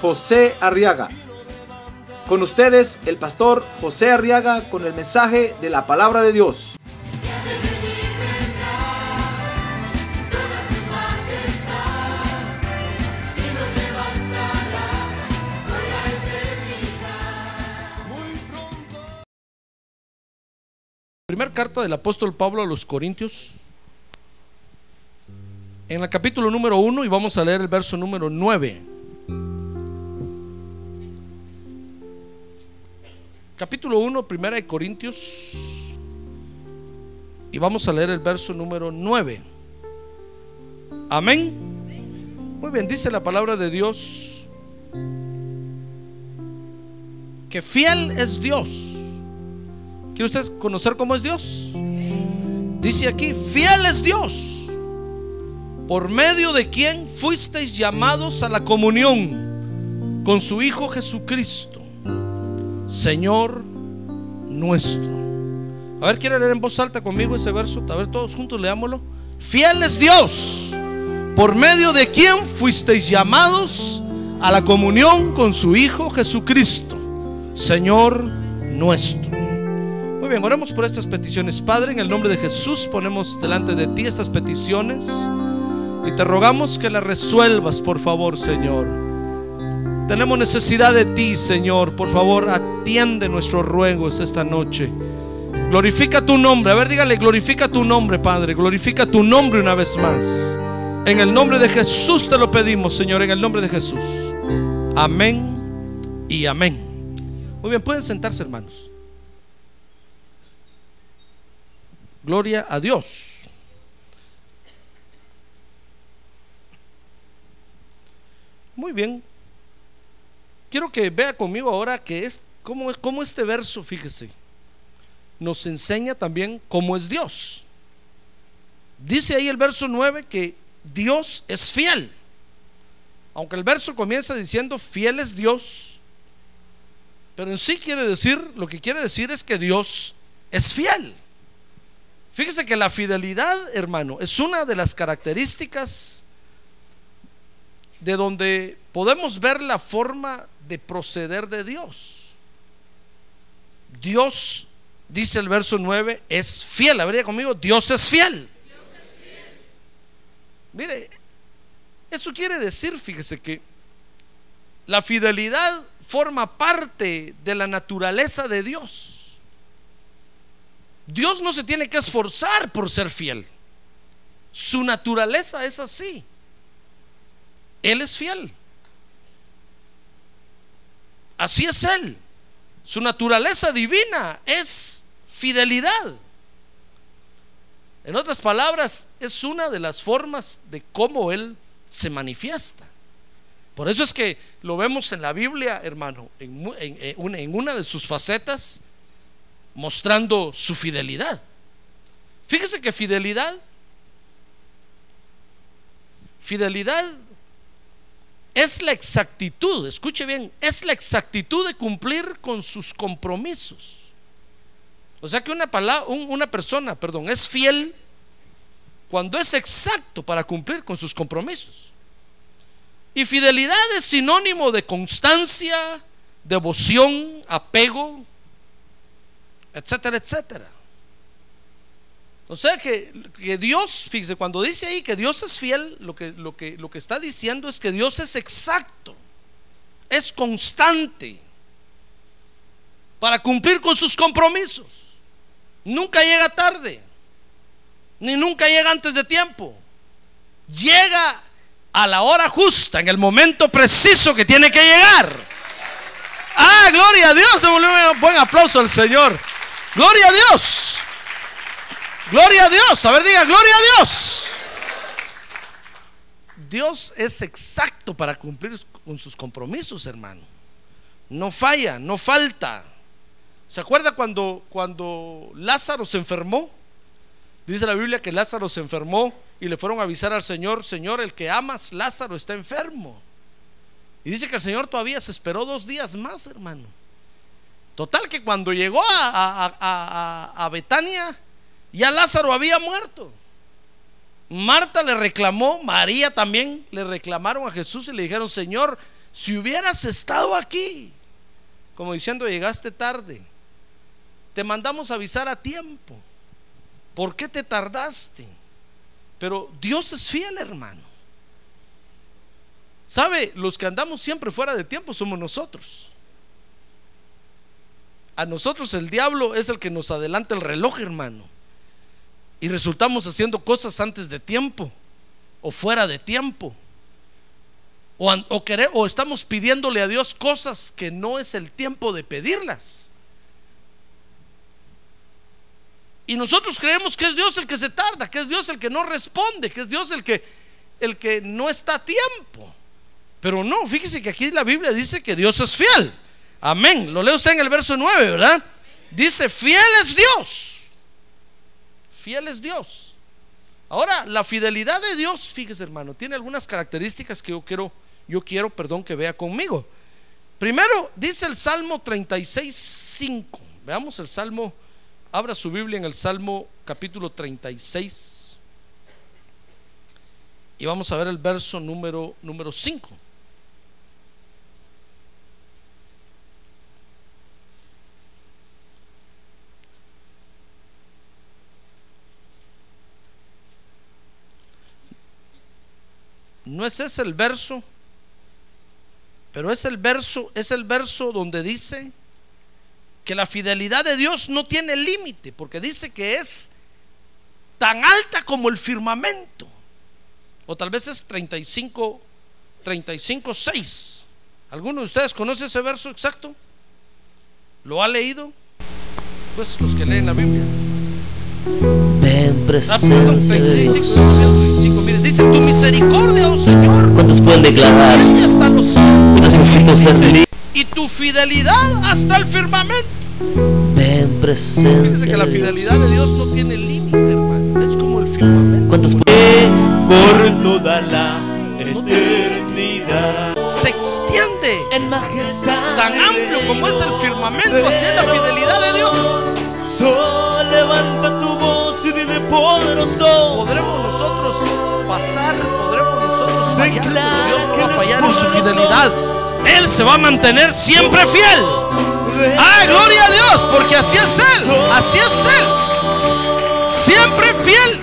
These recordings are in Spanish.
José Arriaga. Con ustedes, el pastor José Arriaga con el mensaje de la palabra de Dios. Primer carta del apóstol Pablo a los Corintios. En el capítulo número 1 y vamos a leer el verso número 9. Capítulo 1, primera de Corintios. Y vamos a leer el verso número 9. Amén. Muy bien, dice la palabra de Dios que fiel es Dios. ¿Quiere usted conocer cómo es Dios? Dice aquí, fiel es Dios, por medio de quien fuisteis llamados a la comunión con su Hijo Jesucristo, Señor nuestro. A ver, ¿quiere leer en voz alta conmigo ese verso? A ver, todos juntos leámoslo. Fiel es Dios, por medio de quien fuisteis llamados a la comunión con su Hijo Jesucristo, Señor nuestro. Muy bien, oremos por estas peticiones. Padre, en el nombre de Jesús ponemos delante de ti estas peticiones y te rogamos que las resuelvas, por favor, Señor. Tenemos necesidad de ti, Señor. Por favor, atiende nuestros ruegos esta noche. Glorifica tu nombre. A ver, dígale, glorifica tu nombre, Padre. Glorifica tu nombre una vez más. En el nombre de Jesús te lo pedimos, Señor, en el nombre de Jesús. Amén y amén. Muy bien, pueden sentarse, hermanos. Gloria a Dios. Muy bien. Quiero que vea conmigo ahora que es cómo, cómo este verso, fíjese, nos enseña también cómo es Dios. Dice ahí el verso 9 que Dios es fiel. Aunque el verso comienza diciendo fiel es Dios, pero en sí quiere decir, lo que quiere decir es que Dios es fiel. Fíjese que la fidelidad, hermano, es una de las características de donde podemos ver la forma de proceder de Dios. Dios, dice el verso 9, es fiel. A conmigo, Dios es fiel. Mire, eso quiere decir, fíjese que la fidelidad forma parte de la naturaleza de Dios. Dios no se tiene que esforzar por ser fiel. Su naturaleza es así. Él es fiel. Así es Él. Su naturaleza divina es fidelidad. En otras palabras, es una de las formas de cómo Él se manifiesta. Por eso es que lo vemos en la Biblia, hermano, en, una de sus facetas, mostrando su fidelidad. Fíjese que fidelidad, fidelidad es la exactitud, escuche bien, es la exactitud de cumplir con sus compromisos. O sea que una, palabra, una persona, perdón, es fiel cuando es exacto para cumplir con sus compromisos. Y fidelidad es sinónimo de constancia, devoción, apego, etcétera, etcétera. O sea que, Dios, fíjese, cuando dice ahí que Dios es fiel, lo que, lo, que, lo que está diciendo es que Dios es exacto, es constante para cumplir con sus compromisos. Nunca llega tarde, ni nunca llega antes de tiempo. Llega a la hora justa, en el momento preciso que tiene que llegar. Ah, gloria a Dios, un buen aplauso al Señor. Gloria a Dios. Gloria a Dios. A ver, diga, gloria a Dios. Dios es exacto para cumplir con sus compromisos, hermano. No falla, no falta. ¿Se acuerda cuando, cuando Lázaro se enfermó? Dice la Biblia que Lázaro se enfermó y le fueron a avisar al Señor, Señor, el que amas, Lázaro está enfermo. Y dice que el Señor todavía se esperó dos días más, hermano. Total que cuando llegó a, a, a Betania, ya Lázaro había muerto. Marta le reclamó, María también le reclamaron a Jesús y le dijeron, Señor, si hubieras estado aquí, como diciendo, llegaste tarde, te mandamos avisar a tiempo. ¿Por qué te tardaste? Pero Dios es fiel, hermano. ¿Sabe? Los que andamos siempre fuera de tiempo somos nosotros. A nosotros el diablo es el que nos adelanta el reloj, hermano. Y resultamos haciendo cosas antes de tiempo o fuera de tiempo. O, o, o estamos pidiéndole a Dios cosas que no es el tiempo de pedirlas. Y nosotros creemos que es Dios el que se tarda, que es Dios el que no responde, que es Dios el que, el que no está a tiempo. Pero no, fíjese que aquí la Biblia dice que Dios es fiel. Amén. Lo lee usted en el verso 9, ¿verdad? Dice, fiel es Dios. Fiel es Dios. Ahora, la fidelidad de Dios, fíjese hermano, tiene algunas características que yo quiero, yo quiero, perdón, que vea conmigo. Primero, dice el Salmo 36, 5. Veamos el Salmo Abra su Biblia en el Salmo capítulo 36 y vamos a ver el verso número, número 5. No es ese el verso, pero es el verso, es el verso donde dice que la fidelidad de Dios no tiene límite, porque dice que es tan alta como el firmamento. O tal vez es 35, 35, 6. ¿Alguno de ustedes conoce ese verso exacto? ¿Lo ha leído? Pues los que leen la Biblia. Ven presencia de 35, Dios. 35, mire, dice tu misericordia, oh Señor. ¿Cuántos pueden declarar? hasta los cielos. Necesito ser libre. Y tu fidelidad hasta el firmamento. Ven Fíjese presencia que la fidelidad de Dios no tiene límite, hermano. Es como el firmamento. ¿Cuántos pueden? Por toda la eternidad. Se extiende En majestad. tan amplio como es el firmamento, así es la fidelidad de Dios. Poderoso. Podremos nosotros pasar, podremos nosotros fallar, pero Dios no va a fallar en su fidelidad. Él se va a mantener siempre fiel. ¡Ah, gloria a Dios! Porque así es Él, así es Él. Siempre fiel.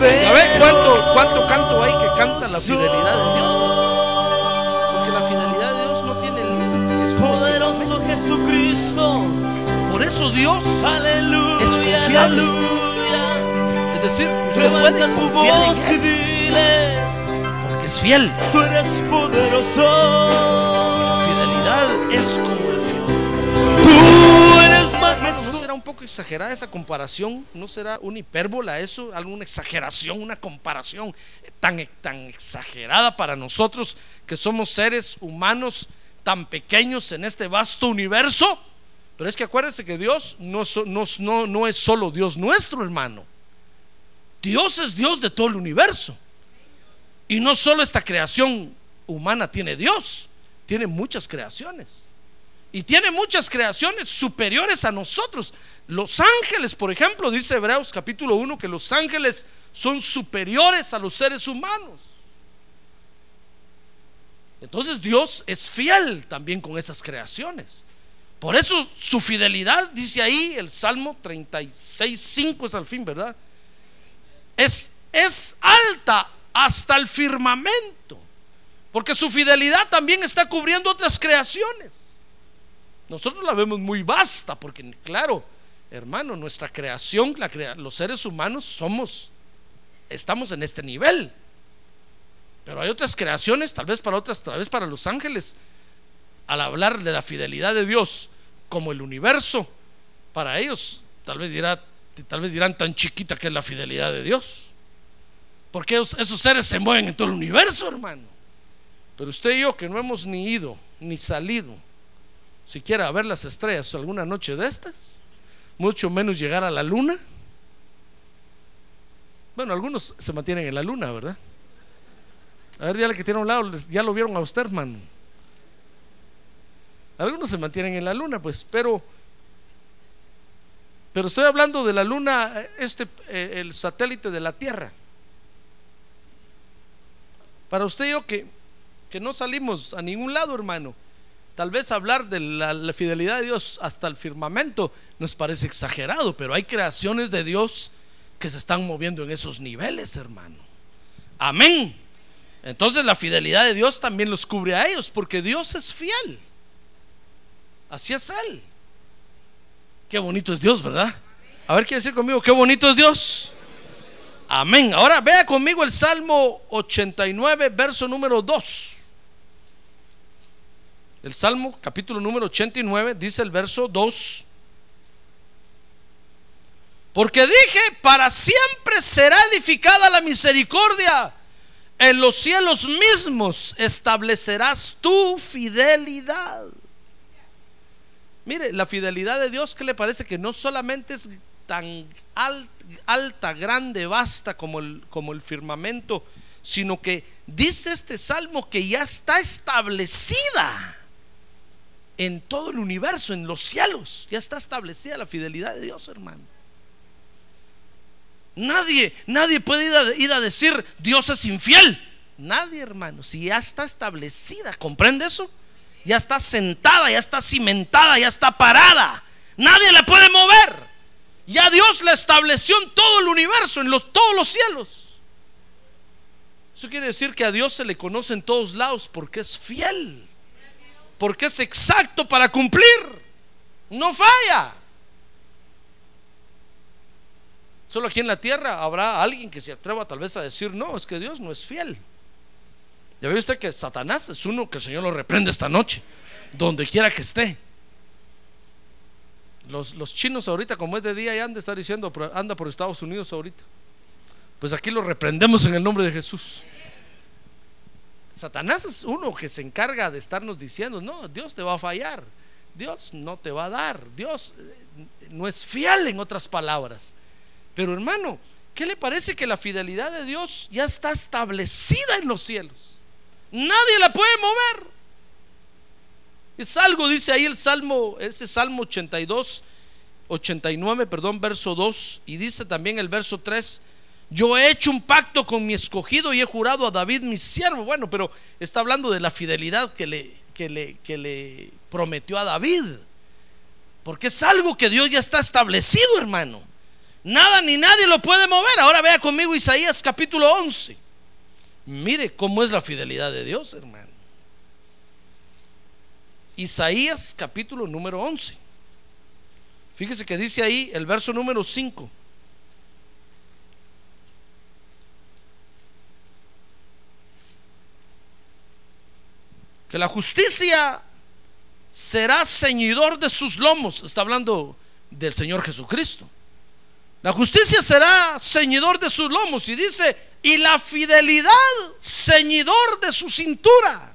¿Ya ve cuánto, cuánto canto hay que canta la fidelidad de Dios? Porque la fidelidad de Dios no tiene límite. Es como el Poderoso. Jesucristo. Eso Dios, Aleluya. Es confiable. aleluya. es decir, usted puede confiar en Él porque es fiel. Tú eres poderoso. Su fidelidad es como el firmamento. Tú eres ¿No majestuoso. será un poco exagerada esa comparación? ¿No será una hipérbola eso? ¿Alguna exageración, una comparación tan, tan exagerada para nosotros que somos seres humanos tan pequeños en este vasto universo? Pero es que acuérdense que Dios no, es solo Dios nuestro, hermano. Dios es Dios de todo el universo. Y no solo esta creación humana tiene Dios, tiene muchas creaciones. Y tiene muchas creaciones superiores a nosotros. Los ángeles, por ejemplo, dice Hebreos capítulo 1 que los ángeles son superiores a los seres humanos. Entonces Dios es fiel también con esas creaciones. Por eso su fidelidad, dice ahí el Salmo 36, 5 es al fin, ¿verdad? Es, es alta hasta el firmamento. Porque su fidelidad también está cubriendo otras creaciones. Nosotros la vemos muy vasta, porque claro, hermano, nuestra creación, la crea- los seres humanos somos, estamos en este nivel. Pero hay otras creaciones, tal vez para otras, tal vez para los ángeles, al hablar de la fidelidad de Dios como el universo, para ellos tal vez, dirá, tal vez dirán tan chiquita que es la fidelidad de Dios. Porque esos, seres se mueven en todo el universo, hermano. Pero usted y yo que no hemos ni ido ni salir siquiera a ver las estrellas alguna noche de estas, mucho menos llegar a la luna. Bueno, algunos se mantienen en la luna, ¿verdad? A ver, dígale que tiene a un lado, ya lo vieron a usted, hermano. Algunos se mantienen en la luna, pues, pero pero estoy hablando de la luna, este eh, el satélite de la Tierra. Para usted y yo que, que no salimos a ningún lado, hermano. Tal vez hablar de la fidelidad de Dios hasta el firmamento nos parece exagerado, pero hay creaciones de Dios que se están moviendo en esos niveles, hermano. Amén. Entonces la fidelidad de Dios también los cubre a ellos, porque Dios es fiel. Así es Él. Qué bonito es Dios, ¿verdad? A ver, ¿qué decir conmigo? Qué bonito es Dios. Amén. Ahora vea conmigo el Salmo 89, verso número 2. El Salmo capítulo número 89 dice el verso 2. Porque dije, para siempre será edificada la misericordia. En los cielos mismos establecerás tu fidelidad. Mire, la fidelidad de Dios, ¿qué le parece? Que no solamente es tan al- alta, grande, vasta como el, como el firmamento, sino que dice este salmo que ya está establecida en todo el universo, en los cielos. Ya está establecida la fidelidad de Dios, hermano. Nadie, nadie puede ir a, ir a decir Dios es infiel. Nadie, hermano. Si ya está establecida, ¿comprende eso? Ya está sentada, ya está cimentada, ya está parada. Nadie la puede mover. Ya Dios la estableció en todo el universo, en los, todos los cielos. Eso quiere decir que a Dios se le conoce en todos lados porque es fiel. Porque es exacto para cumplir. No falla. Solo aquí en la tierra habrá alguien que se atreva tal vez a decir, no, es que Dios no es fiel. Ya ve usted que Satanás es uno que el Señor lo reprende esta noche, donde quiera que esté. Los, los chinos ahorita, como es de día, ya han de estar diciendo, "Pero anda por Estados Unidos ahorita. Pues aquí lo reprendemos en el nombre de Jesús. Satanás es uno que se encarga de estarnos diciendo, no, Dios te va a fallar, Dios no te va a dar, Dios eh, no es fiel en otras palabras. Pero hermano, ¿qué le parece que la fidelidad de Dios ya está establecida en los cielos? Nadie la puede mover. Es algo, dice ahí el Salmo, ese Salmo 82, 89, perdón, verso 2, y dice también el verso 3, yo he hecho un pacto con mi escogido y he jurado a David mi siervo. Bueno, pero está hablando de la fidelidad que le, que le, que le prometió a David. Porque es algo que Dios ya está establecido, hermano. Nada ni nadie lo puede mover. Ahora vea conmigo Isaías capítulo 11. Mire cómo es la fidelidad de Dios, hermano. Isaías capítulo número 11. Fíjese que dice ahí el verso número 5. Que la justicia será ceñidor de sus lomos. Está hablando del Señor Jesucristo. La justicia será ceñidor de sus lomos. Y dice, y la fidelidad ceñidor de su cintura.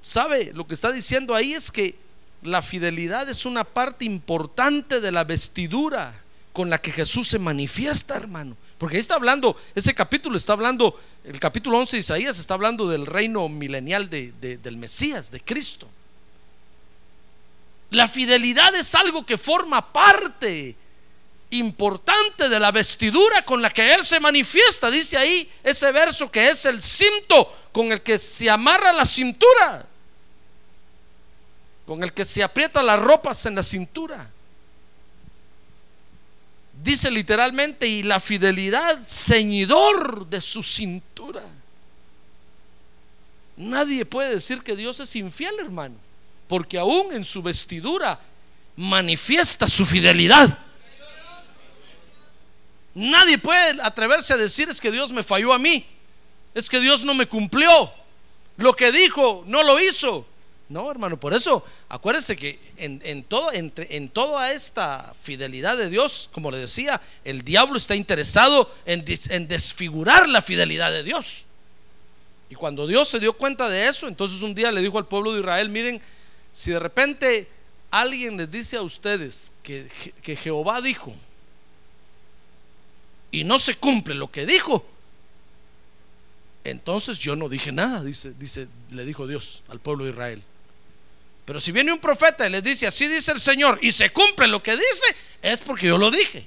¿Sabe? Lo que está diciendo ahí es que la fidelidad es una parte importante de la vestidura con la que Jesús se manifiesta, hermano. Porque ahí está hablando, ese capítulo está hablando, el capítulo 11 de Isaías está hablando del reino milenial de, de, del Mesías, de Cristo. La fidelidad es algo que forma parte importante de la vestidura con la que Él se manifiesta. Dice ahí ese verso que es el cinto con el que se amarra la cintura, con el que se aprieta las ropas en la cintura. Dice literalmente, y la fidelidad ceñidor de su cintura. Nadie puede decir que Dios es infiel, hermano, porque aún en su vestidura manifiesta su fidelidad. Nadie puede atreverse a decir es que Dios me falló a mí, es que Dios no me cumplió, lo que dijo no lo hizo. No, hermano, por eso acuérdense que en, en todo, en toda esta fidelidad de Dios, como le decía, el diablo está interesado en, en desfigurar la fidelidad de Dios. Y cuando Dios se dio cuenta de eso, entonces un día le dijo al pueblo de Israel, miren, si de repente alguien les dice a ustedes que, que Jehová dijo y no se cumple lo que dijo, entonces yo no dije nada, dice, dice, le dijo Dios al pueblo de Israel. Pero si viene un profeta y les dice, así dice el Señor, y se cumple lo que dice, es porque yo lo dije.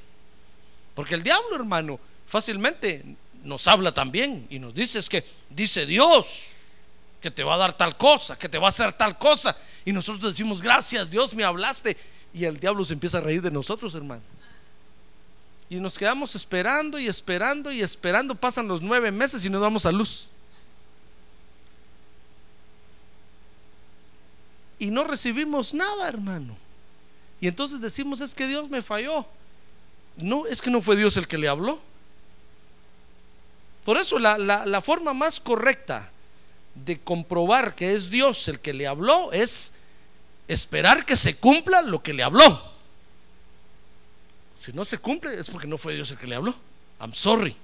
Porque el diablo, hermano, fácilmente nos habla también y nos dice es que dice Dios que te va a dar tal cosa, que te va a hacer tal cosa. Y nosotros decimos, gracias Dios, me hablaste. Y el diablo se empieza a reír de nosotros, hermano. Y nos quedamos esperando y esperando y esperando. Pasan los nueve meses y nos damos a luz. Y no recibimos nada, hermano. Y entonces decimos, es que Dios me falló. No, es que no fue Dios el que le habló. Por eso la, la forma más correcta de comprobar que es Dios el que le habló es esperar que se cumpla lo que le habló. Si no se cumple es porque no fue Dios el que le habló. I'm sorry.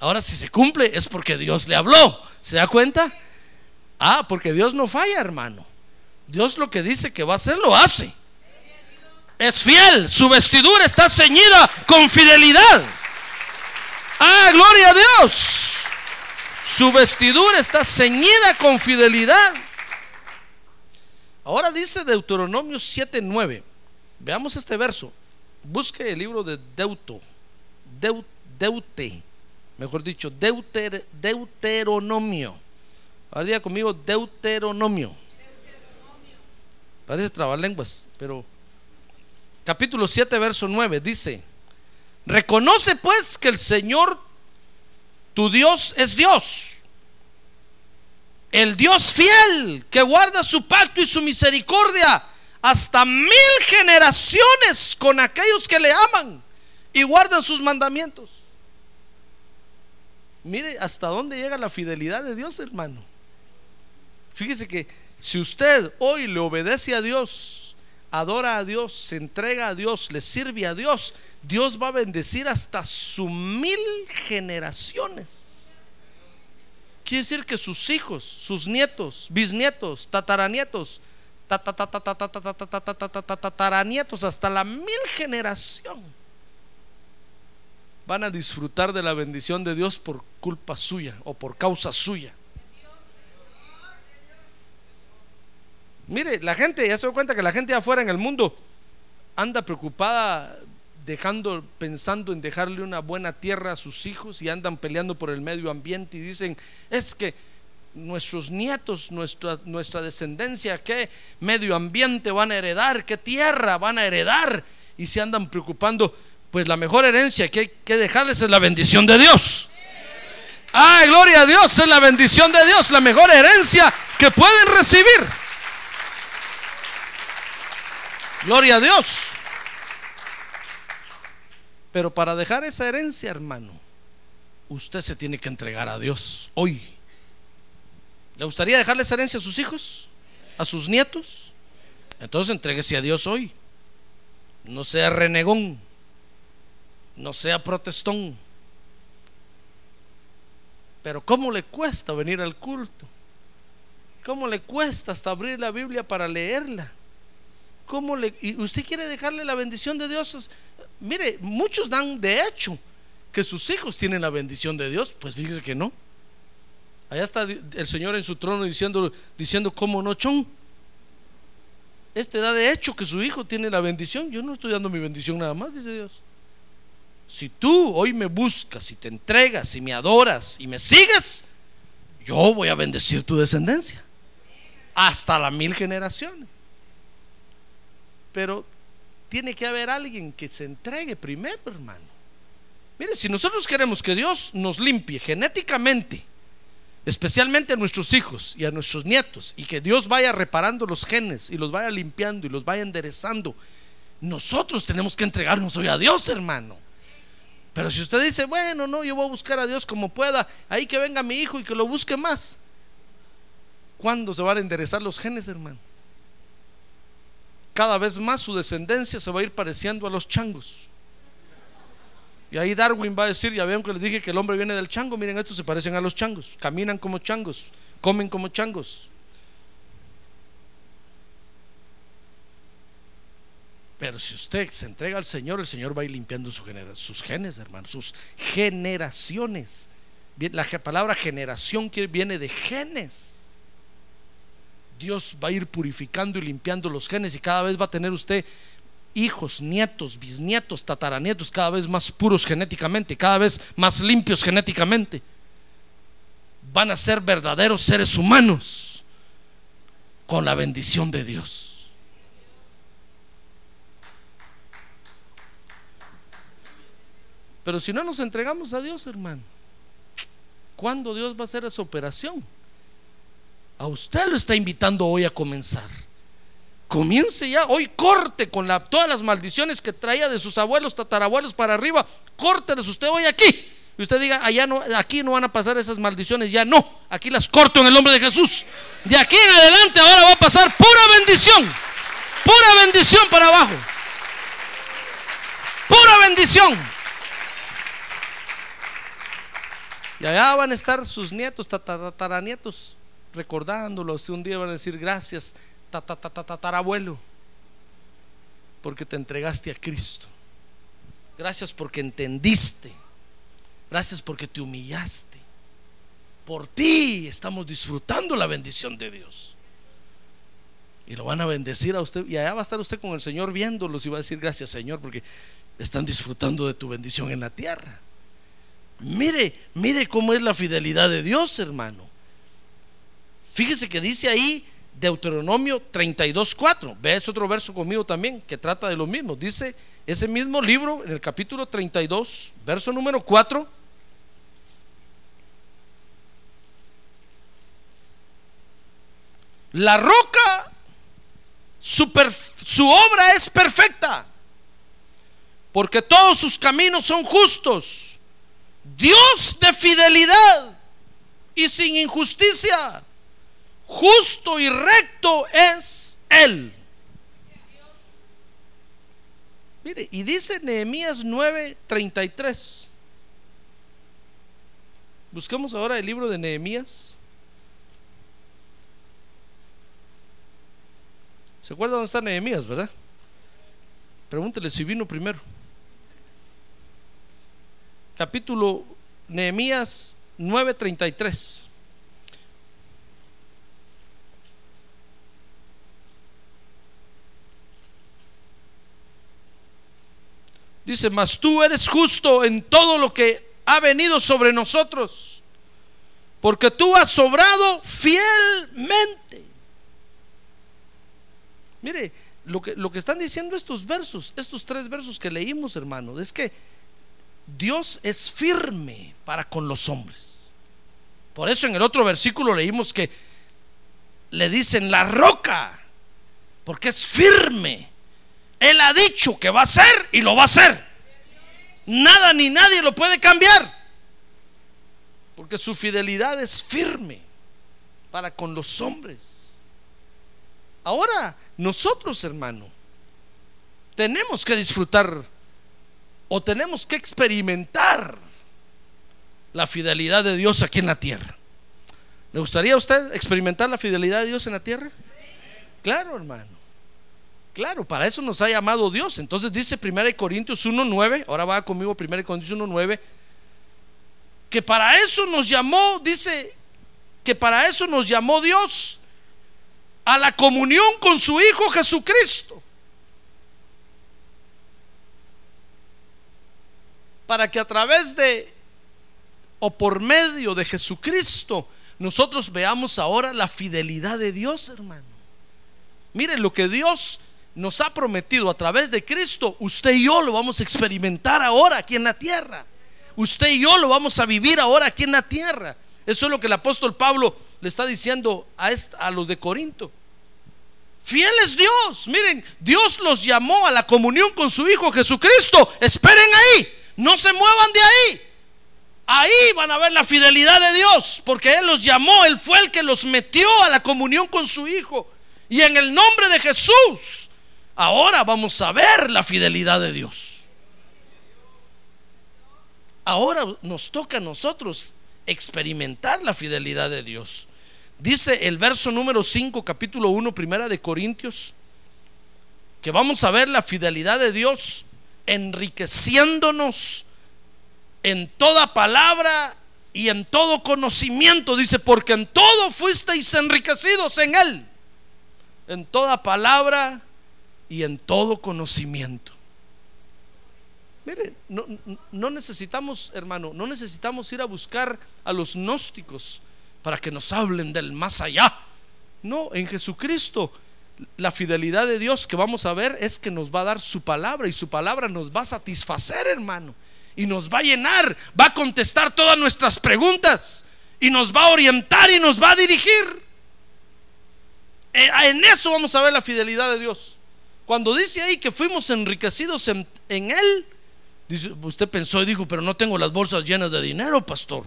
Ahora si se cumple es porque Dios le habló. ¿Se da cuenta? Ah, porque Dios no falla, hermano. Dios lo que dice que va a hacer, lo hace. Es fiel. Su vestidura está ceñida con fidelidad. Ah, gloria a Dios. Su vestidura está ceñida con fidelidad. Ahora dice Deuteronomio 7:9. Veamos este verso. Busque el libro de Deuto, Deute, mejor dicho, Deuter, Deuteronomio. Ahora conmigo Deuteronomio. Parece trabalenguas, pero capítulo 7, verso 9 dice: Reconoce pues que el Señor tu Dios es Dios. El Dios fiel que guarda su pacto y su misericordia hasta mil generaciones con aquellos que le aman y guardan sus mandamientos. Mire hasta dónde llega la fidelidad de Dios, hermano. Fíjese que si usted hoy le obedece a Dios, adora a Dios, se entrega a Dios, le sirve a Dios, Dios va a bendecir hasta su mil generaciones. Quiere decir que sus hijos, sus nietos, bisnietos, tataranietos, tataranietos hasta la mil generación van a disfrutar de la bendición de Dios por culpa suya o por causa suya. Mire, la gente, ya se da cuenta que la gente afuera en el mundo anda preocupada dejando, pensando en dejarle una buena tierra a sus hijos y andan peleando por el medio ambiente y dicen, es que nuestros nietos, nuestra, nuestra descendencia, qué medio ambiente van a heredar, qué tierra van a heredar. Y se andan preocupando, pues la mejor herencia que hay que dejarles es la bendición de Dios. Ay, gloria a Dios, es la bendición de Dios, la mejor herencia que pueden recibir. Gloria a Dios. Pero para dejar esa herencia, hermano, usted se tiene que entregar a Dios hoy. ¿Le gustaría dejarles herencia a sus hijos? ¿A sus nietos? Entonces entréguese a Dios hoy. No sea renegón. No sea protestón. Pero ¿cómo le cuesta venir al culto? ¿Cómo le cuesta hasta abrir la Biblia para leerla? ¿Cómo le, y usted quiere dejarle la bendición de Dios? Mire, muchos dan de hecho que sus hijos tienen la bendición de Dios. Pues fíjese que no. Allá está el Señor en su trono diciendo, diciendo ¿cómo no, chon? Este da de hecho que su hijo tiene la bendición. Yo no estoy dando mi bendición nada más, dice Dios. Si tú hoy me buscas y te entregas y me adoras y me sigues, yo voy a bendecir tu descendencia. Hasta las mil generaciones. Pero tiene que haber alguien que se entregue primero, hermano. Mire, si nosotros queremos que Dios nos limpie genéticamente, especialmente a nuestros hijos y a nuestros nietos, y que Dios vaya reparando los genes y los vaya limpiando y los vaya enderezando, nosotros tenemos que entregarnos hoy a Dios, hermano. Pero si usted dice, bueno, no, yo voy a buscar a Dios como pueda, ahí que venga mi hijo y que lo busque más, ¿cuándo se van a enderezar los genes, hermano? Cada vez más su descendencia se va a ir pareciendo a los changos. Y ahí Darwin va a decir, ya ven que les dije que el hombre viene del chango, miren, estos se parecen a los changos, caminan como changos, comen como changos. Pero si usted se entrega al Señor, el Señor va a ir limpiando su genera- sus genes, hermano, sus generaciones. La palabra generación viene de genes. Dios va a ir purificando y limpiando los genes y cada vez va a tener usted hijos, nietos, bisnietos, tataranietos, cada vez más puros genéticamente, cada vez más limpios genéticamente. Van a ser verdaderos seres humanos con la bendición de Dios. Pero si no nos entregamos a Dios, hermano, ¿cuándo Dios va a hacer esa operación? A usted lo está invitando hoy a comenzar. Comience ya, hoy corte con la, todas las maldiciones que traía de sus abuelos, tatarabuelos para arriba, córtelas usted hoy aquí. Y usted diga, allá no, aquí no van a pasar esas maldiciones, ya no, aquí las corto en el nombre de Jesús. De aquí en adelante ahora va a pasar pura bendición, pura bendición para abajo, pura bendición. Y allá van a estar sus nietos, tata- tataranietos, recordándolos. Y un día van a decir gracias, tatarabuelo, porque te entregaste a Cristo. Gracias porque entendiste. Gracias porque te humillaste. Por ti estamos disfrutando la bendición de Dios. Y lo van a bendecir a usted. Y allá va a estar usted con el Señor viéndolos y va a decir gracias Señor porque están disfrutando de tu bendición en la tierra. Mire, mire cómo es la fidelidad de Dios, hermano. Fíjese que dice ahí Deuteronomio 32:4. Ve ese otro verso conmigo también que trata de lo mismo. Dice ese mismo libro en el capítulo 32, verso número 4. La roca, su, su obra es perfecta, porque todos sus caminos son justos. Dios de fidelidad y sin injusticia, justo y recto es Él. Mire, y dice Nehemías 9:33. Busquemos ahora el libro de Nehemías. ¿Se acuerda dónde está Nehemías, verdad? Pregúntele si vino primero. Capítulo Nehemías 9:33. Dice, mas tú eres justo en todo lo que ha venido sobre nosotros, porque tú has sobrado fielmente. Mire, lo que, lo que están diciendo estos versos, estos tres versos que leímos, hermano, es que Dios es firme para con los hombres. Por eso en el otro versículo leímos que le dicen la roca, porque es firme. Él ha dicho que va a ser y lo va a hacer. Nada ni nadie lo puede cambiar. Porque su fidelidad es firme para con los hombres. Ahora, nosotros, hermano, tenemos que disfrutar o tenemos que experimentar la fidelidad de Dios aquí en la tierra. ¿Le gustaría a usted experimentar la fidelidad de Dios en la tierra? Claro, hermano. Claro, para eso nos ha llamado Dios. Entonces dice 1 Corintios 1.9, ahora va conmigo 1 Corintios 1.9, que para eso nos llamó, dice, que para eso nos llamó Dios a la comunión con su Hijo Jesucristo. Para que a través de o por medio de Jesucristo nosotros veamos ahora la fidelidad de Dios, hermano. Miren lo que Dios nos ha prometido a través de Cristo, usted y yo lo vamos a experimentar ahora aquí en la tierra. Usted y yo lo vamos a vivir ahora aquí en la tierra. Eso es lo que el apóstol Pablo le está diciendo a, esta- a los de Corinto. Fiel es Dios. Miren, Dios los llamó a la comunión con su Hijo Jesucristo. Esperen ahí. No se muevan de ahí. Ahí van a ver la fidelidad de Dios. Porque Él los llamó. Él fue el que los metió a la comunión con su Hijo. Y en el nombre de Jesús, ahora vamos a ver la fidelidad de Dios. ahora nos toca a nosotros experimentar la fidelidad de Dios. Dice el verso número 5, capítulo 1, primera de Corintios, que vamos a ver la fidelidad de Dios enriqueciéndonos en toda palabra y en todo conocimiento. Dice, porque en todo fuisteis enriquecidos en Él. En toda palabra y en todo conocimiento. Mire, no, no, necesitamos, hermano, no necesitamos ir a buscar a los gnósticos para que nos hablen del más allá. No, en Jesucristo la fidelidad de Dios que vamos a ver es que nos va a dar su palabra y su palabra nos va a satisfacer, hermano. Y nos va a llenar, va a contestar todas nuestras preguntas y nos va a orientar y nos va a dirigir. Eh, en eso vamos a ver la fidelidad de Dios. Cuando dice ahí que fuimos enriquecidos en, Él, usted pensó y dijo, pero no tengo las bolsas llenas de dinero, pastor.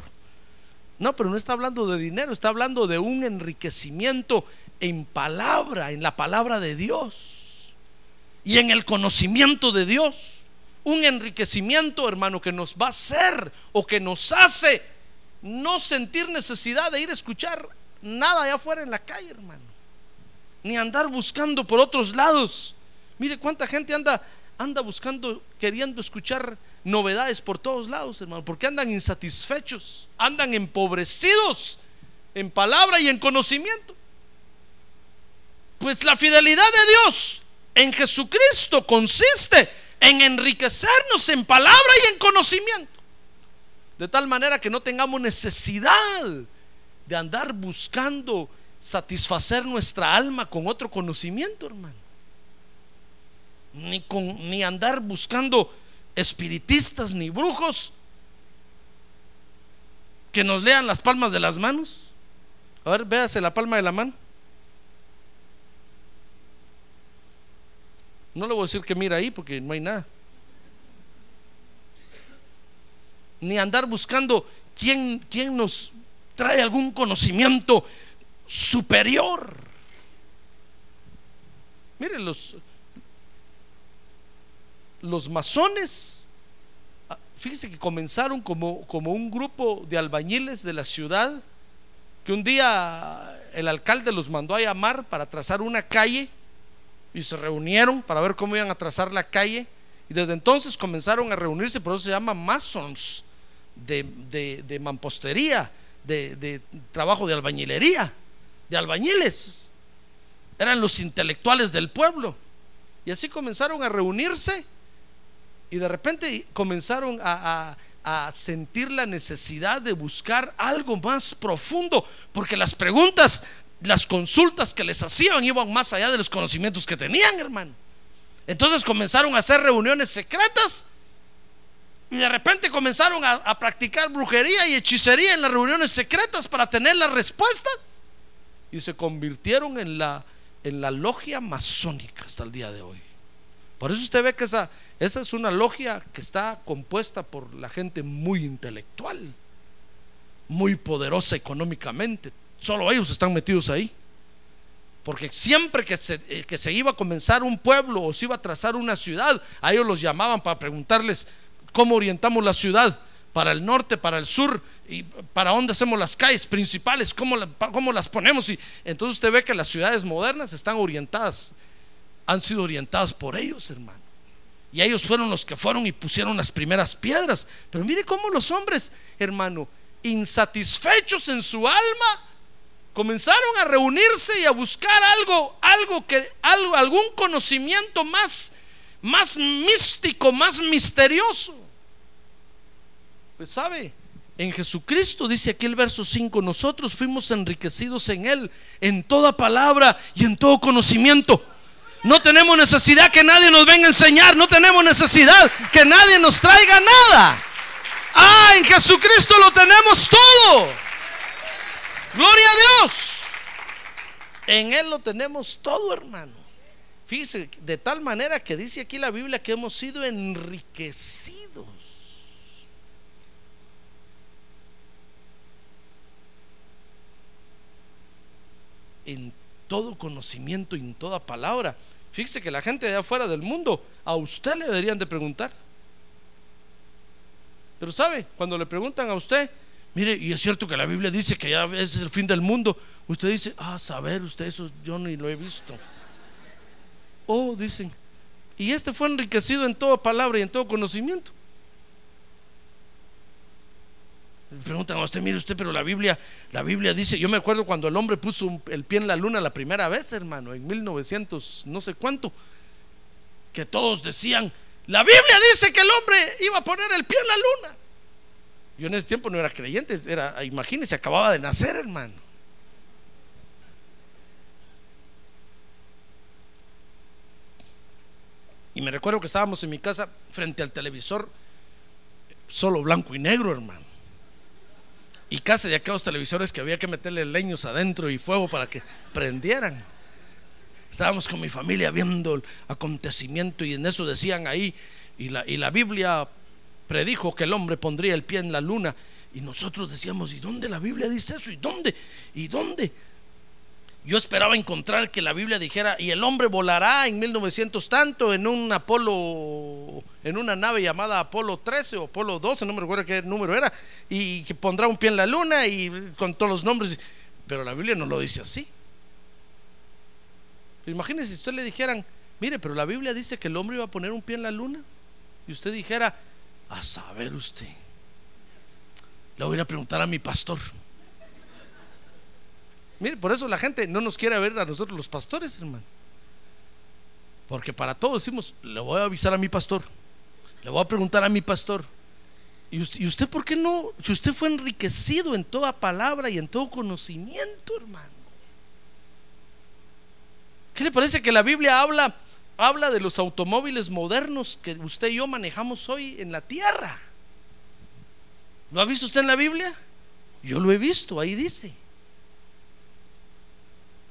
No, pero no está hablando de dinero, está hablando de un enriquecimiento en palabra, en la palabra de Dios y en el conocimiento de Dios. Un enriquecimiento, hermano, que nos va a hacer o que nos hace no sentir necesidad de ir a escuchar nada allá afuera en la calle, hermano. Ni andar buscando por otros lados. Mire cuánta gente anda anda buscando, queriendo escuchar novedades por todos lados, hermano, porque andan insatisfechos, andan empobrecidos en palabra y en conocimiento. Pues la fidelidad de Dios en Jesucristo consiste en enriquecernos en palabra y en conocimiento. De tal manera que no tengamos necesidad de andar buscando satisfacer nuestra alma con otro conocimiento, hermano ni, con, ni andar buscando espiritistas ni brujos que nos lean las palmas de las manos. A ver, véase la palma de la mano. No le voy a decir que mira ahí porque no hay nada. Ni andar buscando quién, quién nos trae algún conocimiento superior. Miren los, los masones, ah, fíjese que comenzaron como, como un grupo de albañiles de la ciudad, que un día el alcalde los mandó a llamar para trazar una calle y se reunieron para ver cómo iban a trazar la calle. Y desde entonces comenzaron a reunirse, por eso se llama masons, de, de, mampostería, de, de trabajo de albañilería, de albañiles. Eran los intelectuales del pueblo. Y así comenzaron a reunirse y de repente comenzaron a, sentir la necesidad de buscar algo más profundo, porque las preguntas, las consultas que les hacían iban más allá de los conocimientos que tenían, hermano. Entonces comenzaron a hacer reuniones secretas y de repente comenzaron a, a, practicar brujería y hechicería en las reuniones secretas para tener las respuestas. Y se convirtieron en la, en la logia masónica hasta el día de hoy. Por eso usted ve que esa, esa es una logia que está compuesta por la gente muy intelectual, muy poderosa económicamente. Solo ellos están metidos ahí. Porque siempre que se, eh, que se iba a comenzar un pueblo o se iba a trazar una ciudad, a ellos los llamaban para preguntarles cómo orientamos la ciudad, para el norte, para el sur, y para dónde hacemos las calles principales, cómo, cómo las ponemos. Y entonces usted ve que las ciudades modernas están orientadas han sido orientados por ellos, hermano. Y ellos fueron los que fueron y pusieron las primeras piedras. Pero mire cómo los hombres, hermano, insatisfechos en su alma, comenzaron a reunirse y a buscar algo, algo que, algo, algún conocimiento más, más místico, más misterioso. Pues sabe, en Jesucristo, dice aquí el verso 5, nosotros fuimos enriquecidos en Él, en toda palabra y en todo conocimiento. No tenemos necesidad que nadie nos venga a enseñar. No tenemos necesidad que nadie nos traiga nada. Ah, en Jesucristo lo tenemos todo. Gloria a Dios. En Él lo tenemos todo, hermano. Fíjese, de tal manera que dice aquí la Biblia que hemos sido enriquecidos. En todo conocimiento y en toda palabra. Fíjese que la gente de afuera del mundo a usted le deberían de preguntar. Pero sabe, cuando le preguntan a usted, mire, y es cierto que la Biblia dice que ya es el fin del mundo, usted dice, ah, saber usted eso, yo ni lo he visto. Oh, dicen, y este fue enriquecido en toda palabra y en todo conocimiento. Le preguntan a usted, mire usted, pero la Biblia, la Biblia dice, yo me acuerdo cuando el hombre puso el pie en la luna la primera vez, hermano, en 1900, no sé cuánto, que todos decían, la Biblia dice que el hombre iba a poner el pie en la luna. Yo en ese tiempo no era creyente, era, imagínese, acababa de nacer, hermano. Y me recuerdo que estábamos en mi casa frente al televisor, solo blanco y negro, hermano. Y casi de aquellos televisores que había que meterle leños adentro y fuego para que prendieran. Estábamos con mi familia viendo el acontecimiento y en eso decían ahí, y la, y la Biblia predijo que el hombre pondría el pie en la luna. Y nosotros decíamos, ¿y dónde la Biblia dice eso? ¿Y dónde? ¿Y dónde? Yo esperaba encontrar que la Biblia dijera, y el hombre volará en 1900 tanto en un Apolo, en una nave llamada Apolo 13 o Apolo 12, no me recuerdo qué número era, y que pondrá un pie en la luna y con todos los nombres. Pero la Biblia no lo dice así. Imagínense si usted le dijeran, mire, pero la Biblia dice que el hombre iba a poner un pie en la luna, y usted dijera, a saber usted, le voy a preguntar a mi pastor. Mire, por eso la gente no nos quiere ver a nosotros los pastores, hermano. Porque para todos decimos, le voy a avisar a mi pastor, le voy a preguntar a mi pastor. ¿Y usted, por qué no? Si usted fue enriquecido en toda palabra y en todo conocimiento, hermano. ¿Qué le parece que la Biblia habla, habla de los automóviles modernos que usted y yo manejamos hoy en la tierra? ¿Lo ha visto usted en la Biblia? Yo lo he visto, ahí dice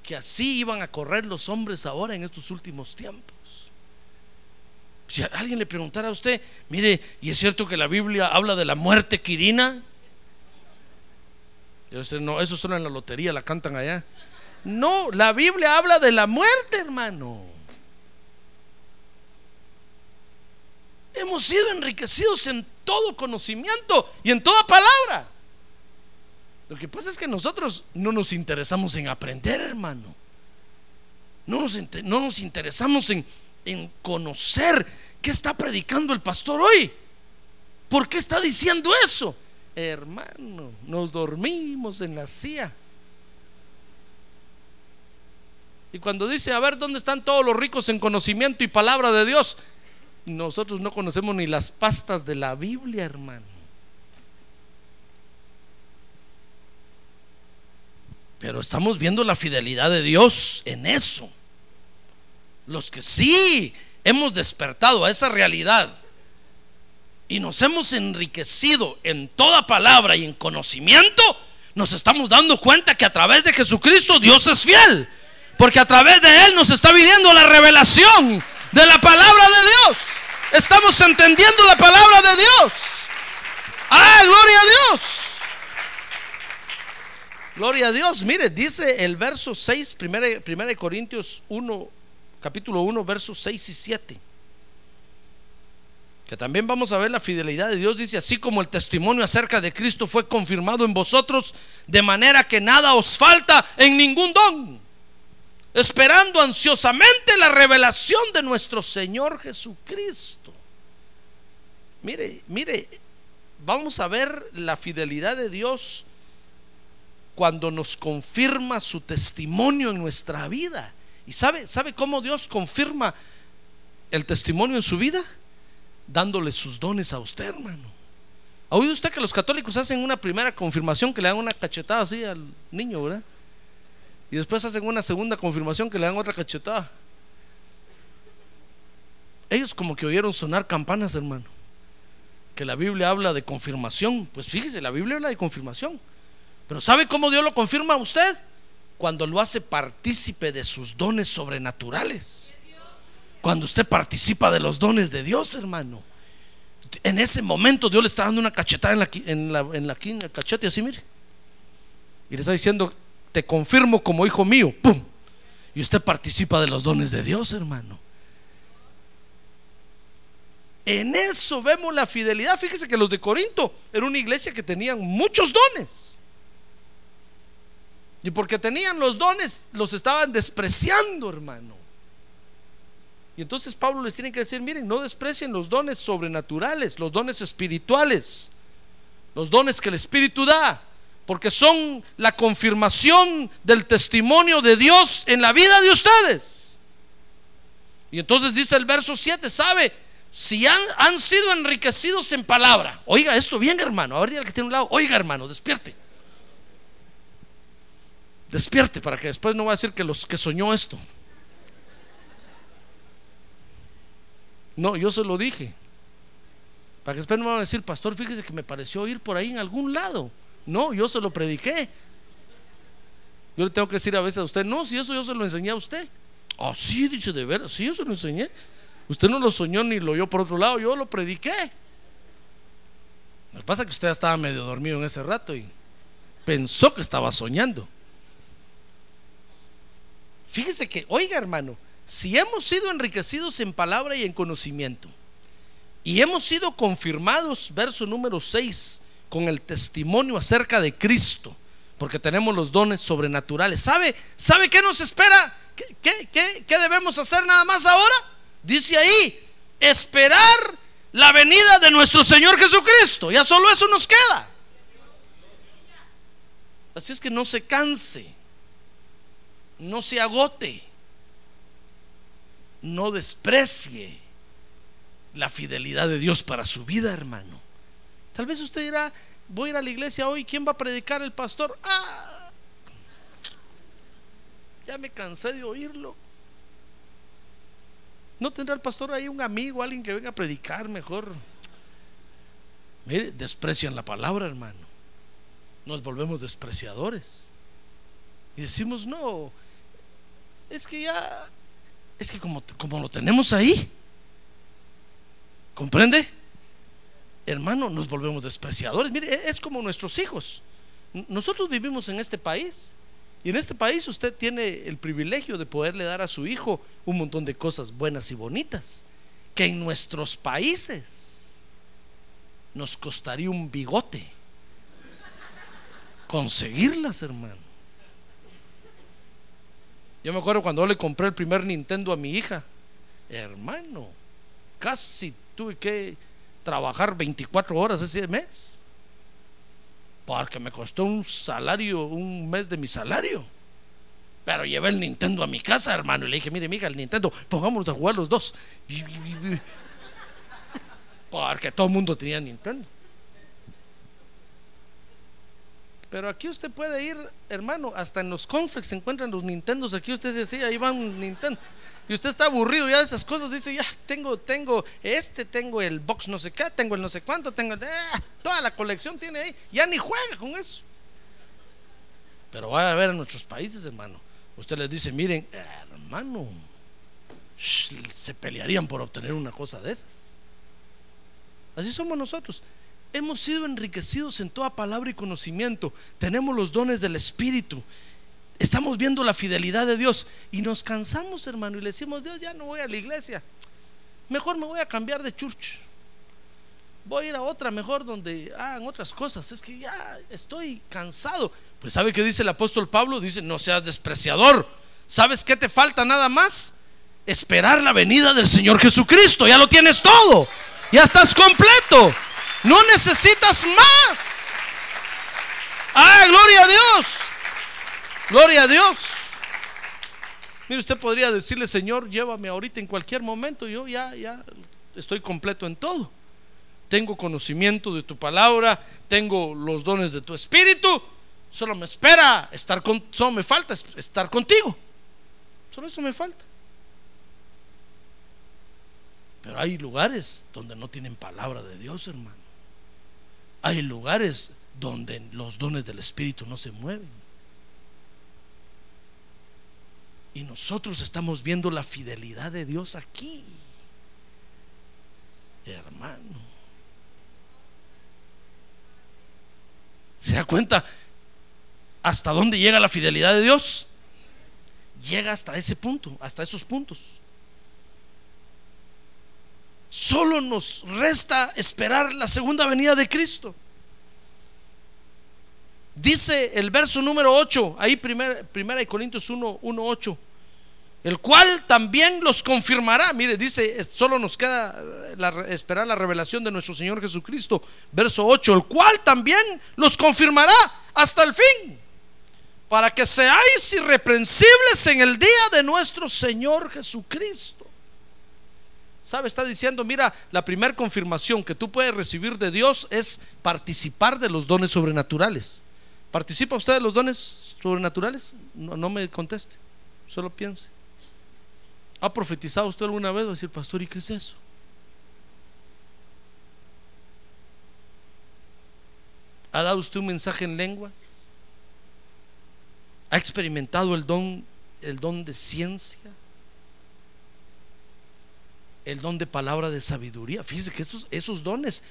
que así iban a correr los hombres ahora en estos últimos tiempos. Si alguien le preguntara a usted, mire, ¿y es cierto que la Biblia habla de la muerte quirina? Y usted, no, eso suena en la lotería, la cantan allá. No, la Biblia habla de la muerte, hermano. Hemos sido enriquecidos en todo conocimiento y en toda palabra. Lo que pasa es que nosotros no nos interesamos en aprender, hermano. No nos, no nos interesamos en, en conocer qué está predicando el pastor hoy. ¿Por qué está diciendo eso? Hermano, nos dormimos en la silla. Y cuando dice, a ver, ¿dónde están todos los ricos en conocimiento y palabra de Dios? Nosotros no conocemos ni las pastas de la Biblia, hermano. Pero estamos viendo la fidelidad de Dios en eso. Los que sí hemos despertado a esa realidad y nos hemos enriquecido en toda palabra y en conocimiento, nos estamos dando cuenta que a través de Jesucristo Dios es fiel. Porque a través de Él nos está viniendo la revelación de la palabra de Dios. Estamos entendiendo la palabra de Dios. Ah, gloria a Dios. Gloria a Dios. Mire, dice el verso 6, 1 Corintios 1, capítulo 1, versos 6 y 7. Que también vamos a ver la fidelidad de Dios. Dice, así como el testimonio acerca de Cristo fue confirmado en vosotros, de manera que nada os falta en ningún don. Esperando ansiosamente la revelación de nuestro Señor Jesucristo. Mire, mire, vamos a ver la fidelidad de Dios cuando nos confirma su testimonio en nuestra vida. ¿Y sabe, sabe cómo Dios confirma el testimonio en su vida? Dándole sus dones a usted, hermano. ¿Ha oído usted que los católicos hacen una primera confirmación que le dan una cachetada así al niño, verdad? Y después hacen una segunda confirmación que le dan otra cachetada. Ellos como que oyeron sonar campanas, hermano. Que la Biblia habla de confirmación. Pues fíjese, la Biblia habla de confirmación. Pero ¿sabe cómo Dios lo confirma a usted? Cuando lo hace partícipe de sus dones sobrenaturales. Cuando usted participa de los dones de Dios, hermano. En ese momento Dios le está dando una cachetada en la, en la, en la así, mire. Y le está diciendo, te confirmo como hijo mío. ¡Pum! Y usted participa de los dones de Dios, hermano. En eso vemos la fidelidad. Fíjese que los de Corinto era una iglesia que tenían muchos dones. Y porque tenían los dones, los estaban despreciando, hermano. Y entonces Pablo les tiene que decir, miren, no desprecien los dones sobrenaturales, los dones espirituales, los dones que el Espíritu da, porque son la confirmación del testimonio de Dios en la vida de ustedes. Y entonces dice el verso 7, ¿sabe? Si han, han sido enriquecidos en palabra, oiga esto bien hermano, a ver, diga que tiene un lado, oiga hermano, despierte. Despierte para que después no va a decir que los que soñó esto. No, yo se lo dije. Para que después no me van a decir, pastor, fíjese que me pareció ir por ahí en algún lado. No, yo se lo prediqué. Yo le tengo que decir a veces a usted, no, si eso yo se lo enseñé a usted. Ah, sí, dice de veras, sí, yo se lo enseñé. Usted no lo soñó ni lo oyó por otro lado, yo lo prediqué. Lo que pasa es que usted estaba medio dormido en ese rato y pensó que estaba soñando. Fíjese que, oiga hermano, si hemos sido enriquecidos en palabra y en conocimiento, y hemos sido confirmados, verso número 6, con el testimonio acerca de Cristo, porque tenemos los dones sobrenaturales. ¿Sabe, ¿sabe qué nos espera? ¿Qué, qué, qué, qué debemos hacer nada más ahora? Dice ahí, esperar la venida de nuestro Señor Jesucristo. Ya solo eso nos queda. Así es que no se canse no se agote, no desprecie la fidelidad de Dios para su vida, hermano. Tal vez usted dirá, voy a ir a la iglesia hoy, ¿quién va a predicar el pastor? Ah, ya me cansé de oírlo. ¿No tendrá el pastor ahí un amigo, alguien que venga a predicar mejor? Mire, desprecian la palabra, hermano. Nos volvemos despreciadores. Y decimos, no, es que ya, es que como, como lo tenemos ahí, ¿comprende? Hermano, nos volvemos despreciadores. Mire, e, es como nuestros hijos. Nosotros vivimos en este país y en este país usted tiene el privilegio de poderle dar a su hijo un montón de cosas buenas y bonitas que en nuestros países nos costaría un bigote conseguirlas, hermano. Yo me acuerdo cuando le compré el primer Nintendo a mi hija. Hermano, casi tuve que trabajar 24 horas ese mes. Porque me costó un salario, un mes de mi salario. Pero llevé el Nintendo a mi casa, hermano. Y le dije, mire, mija, el Nintendo, pongámonos a jugar los dos. Porque todo el mundo tenía Nintendo. Pero aquí usted puede ir, hermano, hasta en los conflicts se encuentran los Nintendos. Aquí usted decía, ahí van Nintendo. Y usted está aburrido ya de esas cosas. Dice, ya tengo, tengo este, tengo el box no sé qué, tengo el no sé cuánto, tengo ah, toda la colección tiene ahí. Ya ni juega con eso. Pero va a ver en nuestros países, hermano. Usted les dice, miren, hermano, se pelearían por obtener una cosa de esas. Así somos nosotros. Hemos sido enriquecidos en toda palabra y conocimiento. Tenemos los dones del Espíritu. Estamos viendo la fidelidad de Dios y nos cansamos, hermano, y le decimos, Dios, ya no voy a la iglesia. Mejor me voy a cambiar de church. Voy a ir a otra mejor donde hagan otras cosas. Es que ya estoy cansado. Pues ¿sabe qué dice el apóstol Pablo? Dice, no seas despreciador. ¿Sabes qué te falta nada más? Esperar la venida del Señor Jesucristo. Ya lo tienes todo. Ya estás completo. No necesitas más. Ah, gloria a Dios. Gloria a Dios. Mire, usted podría decirle, Señor, llévame ahorita en cualquier momento. Yo ya, ya estoy completo en todo. Tengo conocimiento de tu palabra, tengo los dones de tu espíritu. Solo me espera estar con, solo me falta estar contigo. Solo eso me falta. Pero hay lugares donde no tienen palabra de Dios, hermano. Hay lugares donde los dones del Espíritu no se mueven. Y nosotros estamos viendo la fidelidad de Dios aquí. Hermano. ¿Se da cuenta hasta dónde llega la fidelidad de Dios? Llega hasta ese punto, hasta esos puntos. Solo nos resta esperar la segunda venida de Cristo. Dice el verso número 8, ahí primera, primera de Corintios 1, 1, 8 el cual también los confirmará. Mire, dice, solo nos queda esperar la revelación de nuestro Señor Jesucristo. Verso 8, el cual también los confirmará hasta el fin, para que seáis irreprensibles en el día de nuestro Señor Jesucristo. ¿Sabe? Está diciendo, mira, la primera confirmación que tú puedes recibir de Dios es participar de los dones sobrenaturales. ¿Participa usted de los dones sobrenaturales? No, me conteste, solo piense. ¿Ha profetizado usted alguna vez? Va a decir, pastor, ¿y qué es eso? ¿Ha dado usted un mensaje en lenguas? ¿Ha experimentado el don, el don de ciencia? ¿El don de palabra de sabiduría? Fíjese que esos dones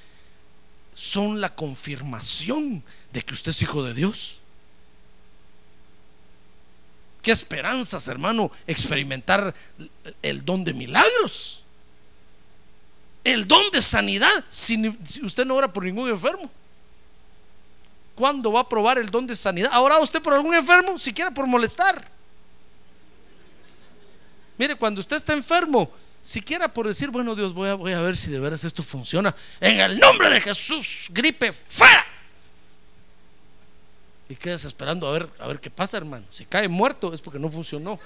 son la confirmación de que usted es hijo de Dios. Qué esperanzas, hermano, experimentar el don de milagros. El don de sanidad. Si, ni- si usted no ora por ningún enfermo. ¿Cuándo va a probar el don de sanidad? ¿Ahora usted por algún enfermo? Siquiera por molestar. Mire, cuando usted está enfermo, siquiera por decir, bueno Dios, voy a, voy a ver si de veras esto funciona. En el nombre de Jesús, gripe, fuera. Y quedas esperando a ver, a ver qué pasa, hermano. Si cae muerto es porque no funcionó.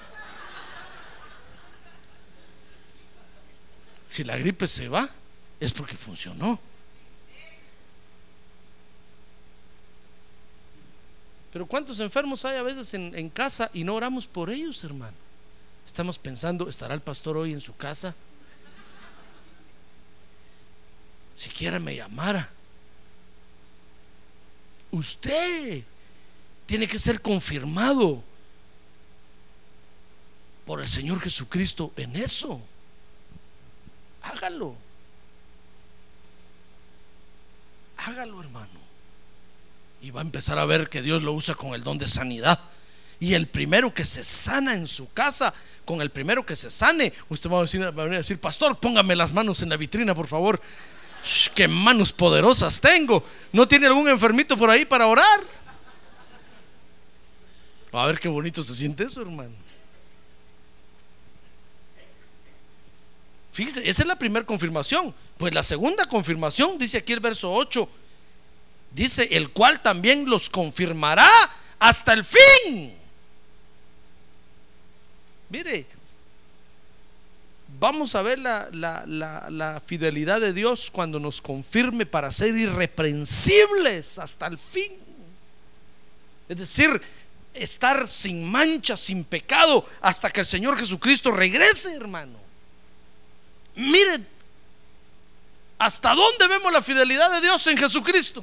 Si la gripe se va, es porque funcionó. Pero ¿cuántos enfermos hay a veces en, en casa y no oramos por ellos, hermano? Estamos pensando, ¿estará el pastor hoy en su casa? Siquiera me llamara. Usted tiene que ser confirmado por el Señor Jesucristo en eso. Hágalo. Hágalo, hermano. Y va a empezar a ver que Dios lo usa con el don de sanidad. Y el primero que se sana en su casa, con el primero que se sane, usted va a, decir, a decir, pastor, póngame las manos en la vitrina, por favor. Qué manos poderosas tengo. ¿No tiene algún enfermito por ahí para orar? A ver qué bonito se siente eso, hermano. Fíjese, esa es la primera confirmación. Pues la segunda confirmación, dice aquí el verso 8, dice, el cual también los confirmará hasta el fin. Mire, vamos a ver la, la- la- fidelidad de Dios cuando nos confirme para ser irreprensibles hasta el fin. Es decir, estar sin mancha, sin pecado, hasta que el Señor Jesucristo regrese, hermano. Mire, ¿hasta dónde vemos la fidelidad de Dios en Jesucristo?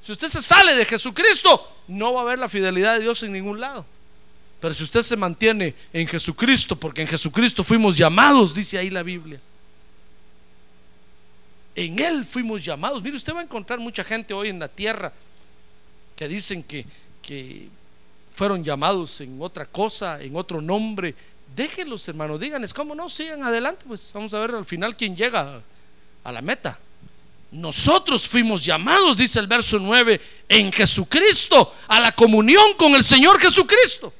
Si usted se sale de Jesucristo, no va a ver la fidelidad de Dios en ningún lado. Pero si usted se mantiene en Jesucristo, porque en Jesucristo fuimos llamados, dice ahí la Biblia. En Él fuimos llamados. Mire, usted va a encontrar mucha gente hoy en la tierra que dicen que, que fueron llamados en otra cosa, en otro nombre. Déjenlos, hermanos, díganles, ¿cómo no? Sigan adelante, pues vamos a ver al final quién llega a la meta. Nosotros fuimos llamados, dice el verso 9, en Jesucristo, a la comunión con el Señor Jesucristo.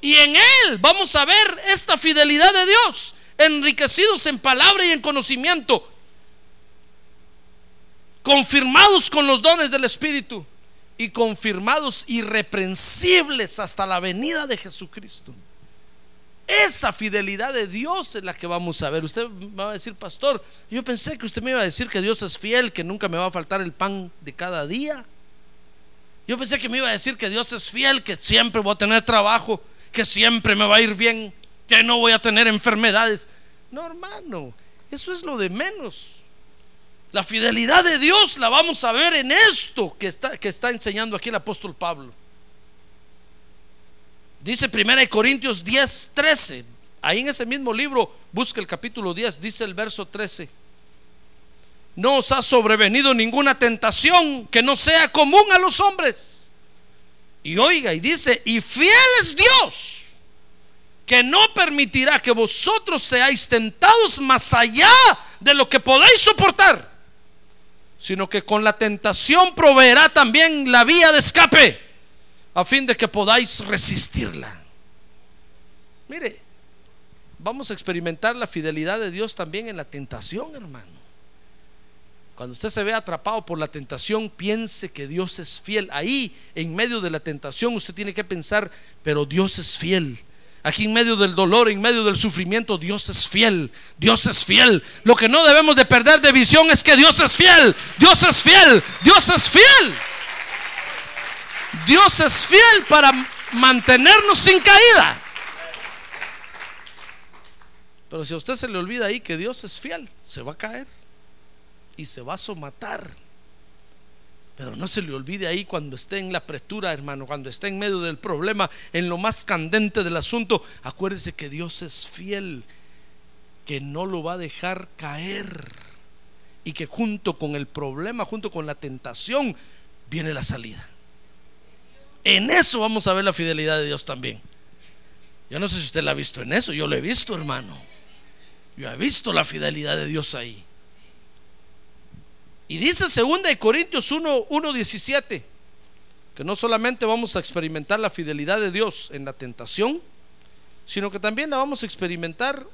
Y en Él vamos a ver esta fidelidad de Dios, enriquecidos en palabra y en conocimiento, confirmados con los dones del Espíritu y confirmados irreprensibles hasta la venida de Jesucristo. Esa fidelidad de Dios es la que vamos a ver. Usted me va a decir, pastor, yo pensé que usted me iba a decir que Dios es fiel, que nunca me va a faltar el pan de cada día. Yo pensé que me iba a decir que Dios es fiel, que siempre voy a tener trabajo, que siempre me va a ir bien, que no voy a tener enfermedades. No, hermano, eso es lo de menos. La fidelidad de Dios la vamos a ver en esto que está, que está enseñando aquí el apóstol Pablo. Dice 1 Corintios 10, 13. Ahí en ese mismo libro, busca el capítulo 10, dice el verso 13. No os ha sobrevenido ninguna tentación que no sea común a los hombres. Y oiga, y dice, y fiel es Dios, que no permitirá que vosotros seáis tentados más allá de lo que podéis soportar, sino que con la tentación proveerá también la vía de escape, a fin de que podáis resistirla. Mire, vamos a experimentar la fidelidad de Dios también en la tentación, hermano. Cuando usted se ve atrapado por la tentación, piense que Dios es fiel. Ahí, en medio de la tentación, usted tiene que pensar, pero Dios es fiel. Aquí en medio del dolor, en medio del sufrimiento, Dios es fiel. Dios es fiel. Lo que no debemos de perder de visión es que Dios es fiel. Dios es fiel. Dios es fiel. Dios es fiel para mantenernos sin caída. Pero si a usted se le olvida ahí que Dios es fiel, se va a caer y se va a somatar. Pero no se le olvide ahí cuando esté en la apretura, hermano, cuando esté en medio del problema, en lo más candente del asunto, acuérdese que Dios es fiel, que no lo va a dejar caer y que junto con el problema, junto con la tentación, viene la salida. En eso vamos a ver la fidelidad de Dios también. Yo no sé si usted la ha visto en eso, yo lo he visto, hermano. Yo he visto la fidelidad de Dios ahí. Y dice 2 Corintios 1, 1, 17, que no solamente vamos a experimentar la fidelidad de Dios en la tentación, sino que también la vamos a experimentar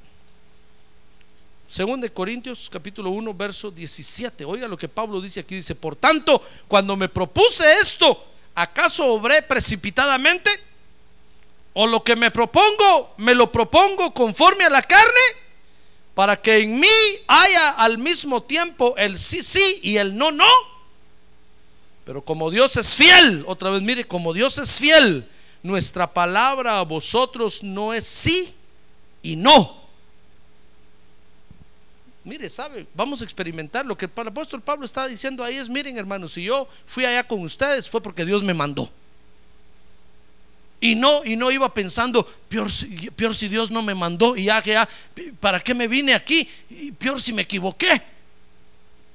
2 Corintios capítulo 1, verso 17. Oiga lo que Pablo dice aquí, dice, por tanto, cuando me propuse esto, ¿acaso obré precipitadamente? ¿O lo que me propongo, me lo propongo conforme a la carne? Para que en mí haya al mismo tiempo el sí, sí y el no, no. Pero como Dios es fiel, otra vez mire, como Dios es fiel, nuestra palabra a vosotros no es sí y no. Mire, sabe, vamos a experimentar lo que el apóstol Pablo está diciendo ahí es, miren hermanos, si yo fui allá con ustedes fue porque Dios me mandó. Y no, y no iba pensando, peor, peor si Dios no me mandó y ya, ya, ¿para qué me vine aquí? Y peor si me equivoqué.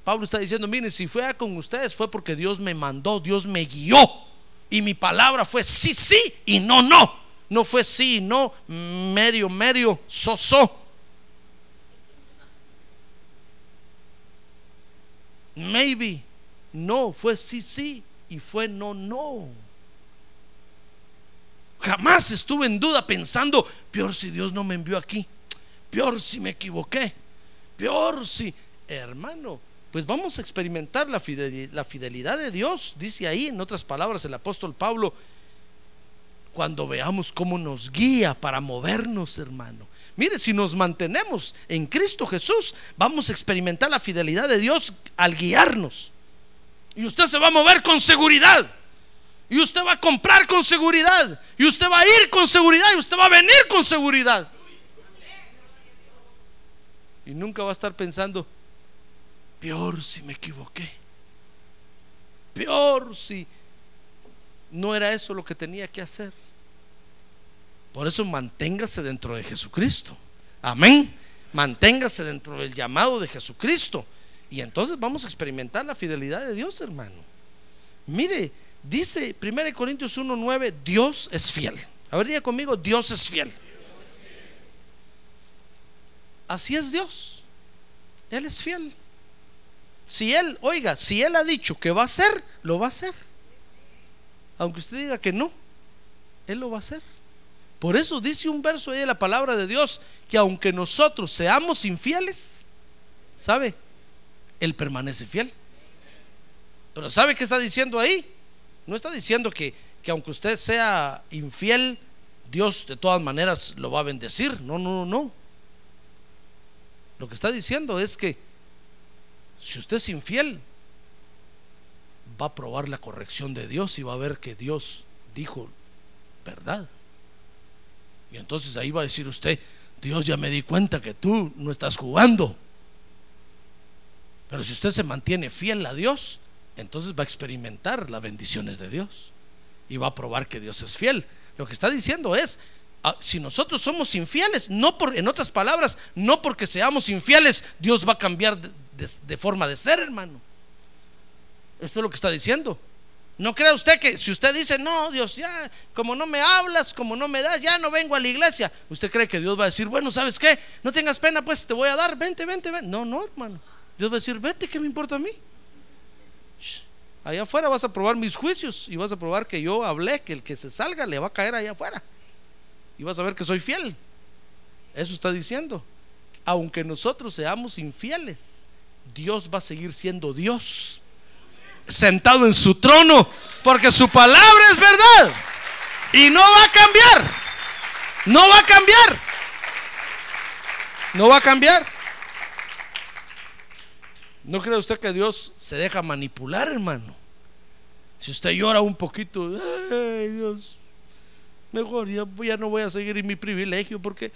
Pablo está diciendo, miren, si fue con ustedes fue porque Dios me mandó, Dios me guió. Y mi palabra fue sí, sí y no, no. No fue sí, no, medio, medio, so, so. Maybe, no, fue sí, sí y fue no, no. Jamás estuve en duda pensando, peor si Dios no me envió aquí, peor si me equivoqué, peor si, hermano, pues vamos a experimentar la fidelidad, de Dios, dice ahí en otras palabras el apóstol Pablo, cuando veamos cómo nos guía para movernos, hermano. Mire, si nos mantenemos en Cristo Jesús, vamos a experimentar la fidelidad de Dios al guiarnos. Y usted se va a mover con seguridad. Y usted va a comprar con seguridad. Y usted va a ir con seguridad. Y usted va a venir con seguridad. Y nunca va a estar pensando, peor si me equivoqué. Peor si no era eso lo que tenía que hacer. Por eso manténgase dentro de Jesucristo. Amén. Manténgase dentro del llamado de Jesucristo. Y entonces vamos a experimentar la fidelidad de Dios, hermano. Mire, Dice 1 Corintios 1:9, Dios es fiel. A ver, diga conmigo, Dios es fiel. Así es Dios. Él es fiel. Si Él, oiga, si Él ha dicho que va a hacer, lo va a hacer. Aunque usted diga que no, Él lo va a hacer. Por eso dice un verso ahí de la palabra de Dios, que aunque nosotros seamos infieles, ¿sabe? Él permanece fiel. Pero ¿sabe qué está diciendo ahí? No está diciendo que, aunque usted sea infiel, Dios de todas maneras lo va a bendecir. No, no, no. Lo que está diciendo es que si usted es infiel, va a probar la corrección de Dios y va a ver que Dios dijo verdad. Y entonces ahí va a decir usted, Dios ya me di cuenta que tú no estás jugando. Pero si usted se mantiene fiel a Dios, entonces va a experimentar las bendiciones de Dios y va a probar que Dios es fiel. Lo que está diciendo es, ah, si nosotros somos infieles, no por, en otras palabras, no porque seamos infieles, Dios va a cambiar de, forma de ser, hermano. Esto es lo que está diciendo. No crea usted que si usted dice, no, Dios, ya, como no me hablas, como no me das, ya no vengo a la iglesia. ¿Usted cree que Dios va a decir, bueno, ¿sabes qué? No tengas pena, pues te voy a dar, vente, vente, vente? No, no, hermano. Dios va a decir, vete, ¿qué me importa a mí? Allá afuera vas a probar mis juicios y vas a probar que yo hablé, que el que se salga le va a caer allá afuera. Y vas a ver que soy fiel. Eso está diciendo. Aunque nosotros seamos infieles, Dios va a seguir siendo Dios. Sentado en su trono. Porque su palabra es verdad. Y no va a cambiar. No va a cambiar. No va a cambiar. ¿No cree usted que Dios se deja manipular, hermano? Si usted llora un poquito, ay Dios, mejor ya, no voy a seguir en mi privilegio porque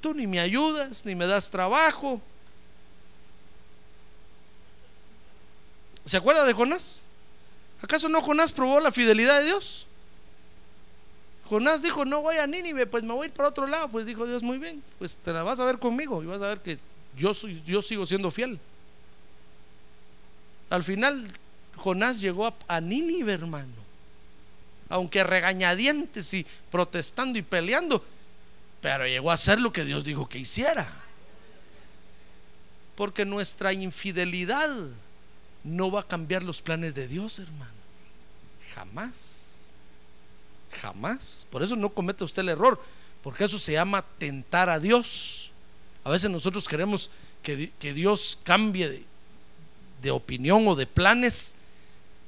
tú ni me ayudas, ni me das trabajo. ¿Se acuerda de Jonás? ¿Acaso no Jonás probó la fidelidad de Dios? Jonás dijo, no voy a Nínive, pues me voy a ir para otro lado. Pues dijo Dios, muy bien, pues te la vas a ver conmigo y vas a ver que yo, soy, yo sigo siendo fiel. Al final, Jonás llegó a, a Nínive, hermano. Aunque regañadientes y protestando y peleando, pero llegó a hacer lo que Dios dijo que hiciera. Porque nuestra infidelidad no va a cambiar los planes de Dios, hermano. Jamás. Jamás. Por eso no cometa usted el error, porque eso se llama tentar a Dios. A veces nosotros queremos que, que Dios cambie de, de opinión o de planes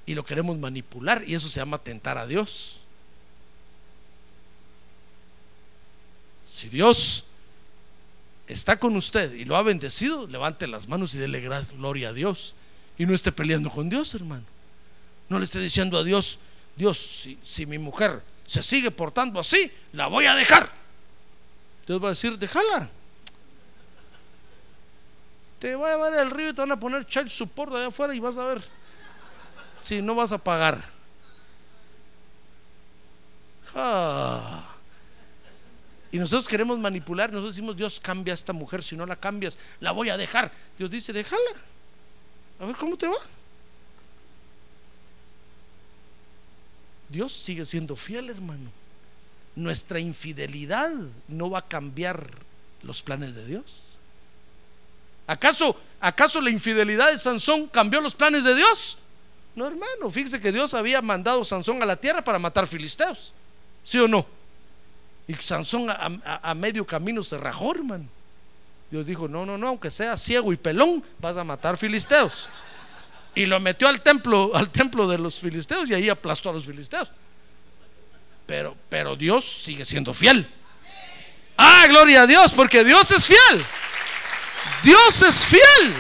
y lo queremos manipular y eso se llama tentar a Dios. Si Dios está con usted y lo ha bendecido, levante las manos y dele gloria a Dios. Y no esté peleando con Dios, hermano. No le esté diciendo a Dios, Dios, si, si mi mujer se sigue portando así, la voy a dejar. Dios va a decir, déjala. Te va a llevar el río y te van a poner child support allá afuera y vas a ver si no vas a pagar. Ah. Y nosotros queremos manipular, nosotros decimos, Dios cambia a esta mujer, si no la cambias, la voy a dejar. Dios dice, déjala. A ver cómo te va. Dios sigue siendo fiel, hermano. Nuestra infidelidad no va a cambiar los planes de Dios. ¿Acaso, acaso la infidelidad de Sansón cambió los planes de Dios? No, hermano, fíjese que Dios había mandado a Sansón a la tierra para matar filisteos. ¿Sí o no? Y Sansón a, medio camino se rajó, hermano. Dios dijo, no, no, no, aunque sea ciego y pelón, vas a matar filisteos. Y lo metió al templo, al templo de los filisteos y ahí aplastó a los filisteos. Pero, pero Dios sigue siendo fiel. Ah, gloria a Dios, porque Dios es fiel. Dios es fiel.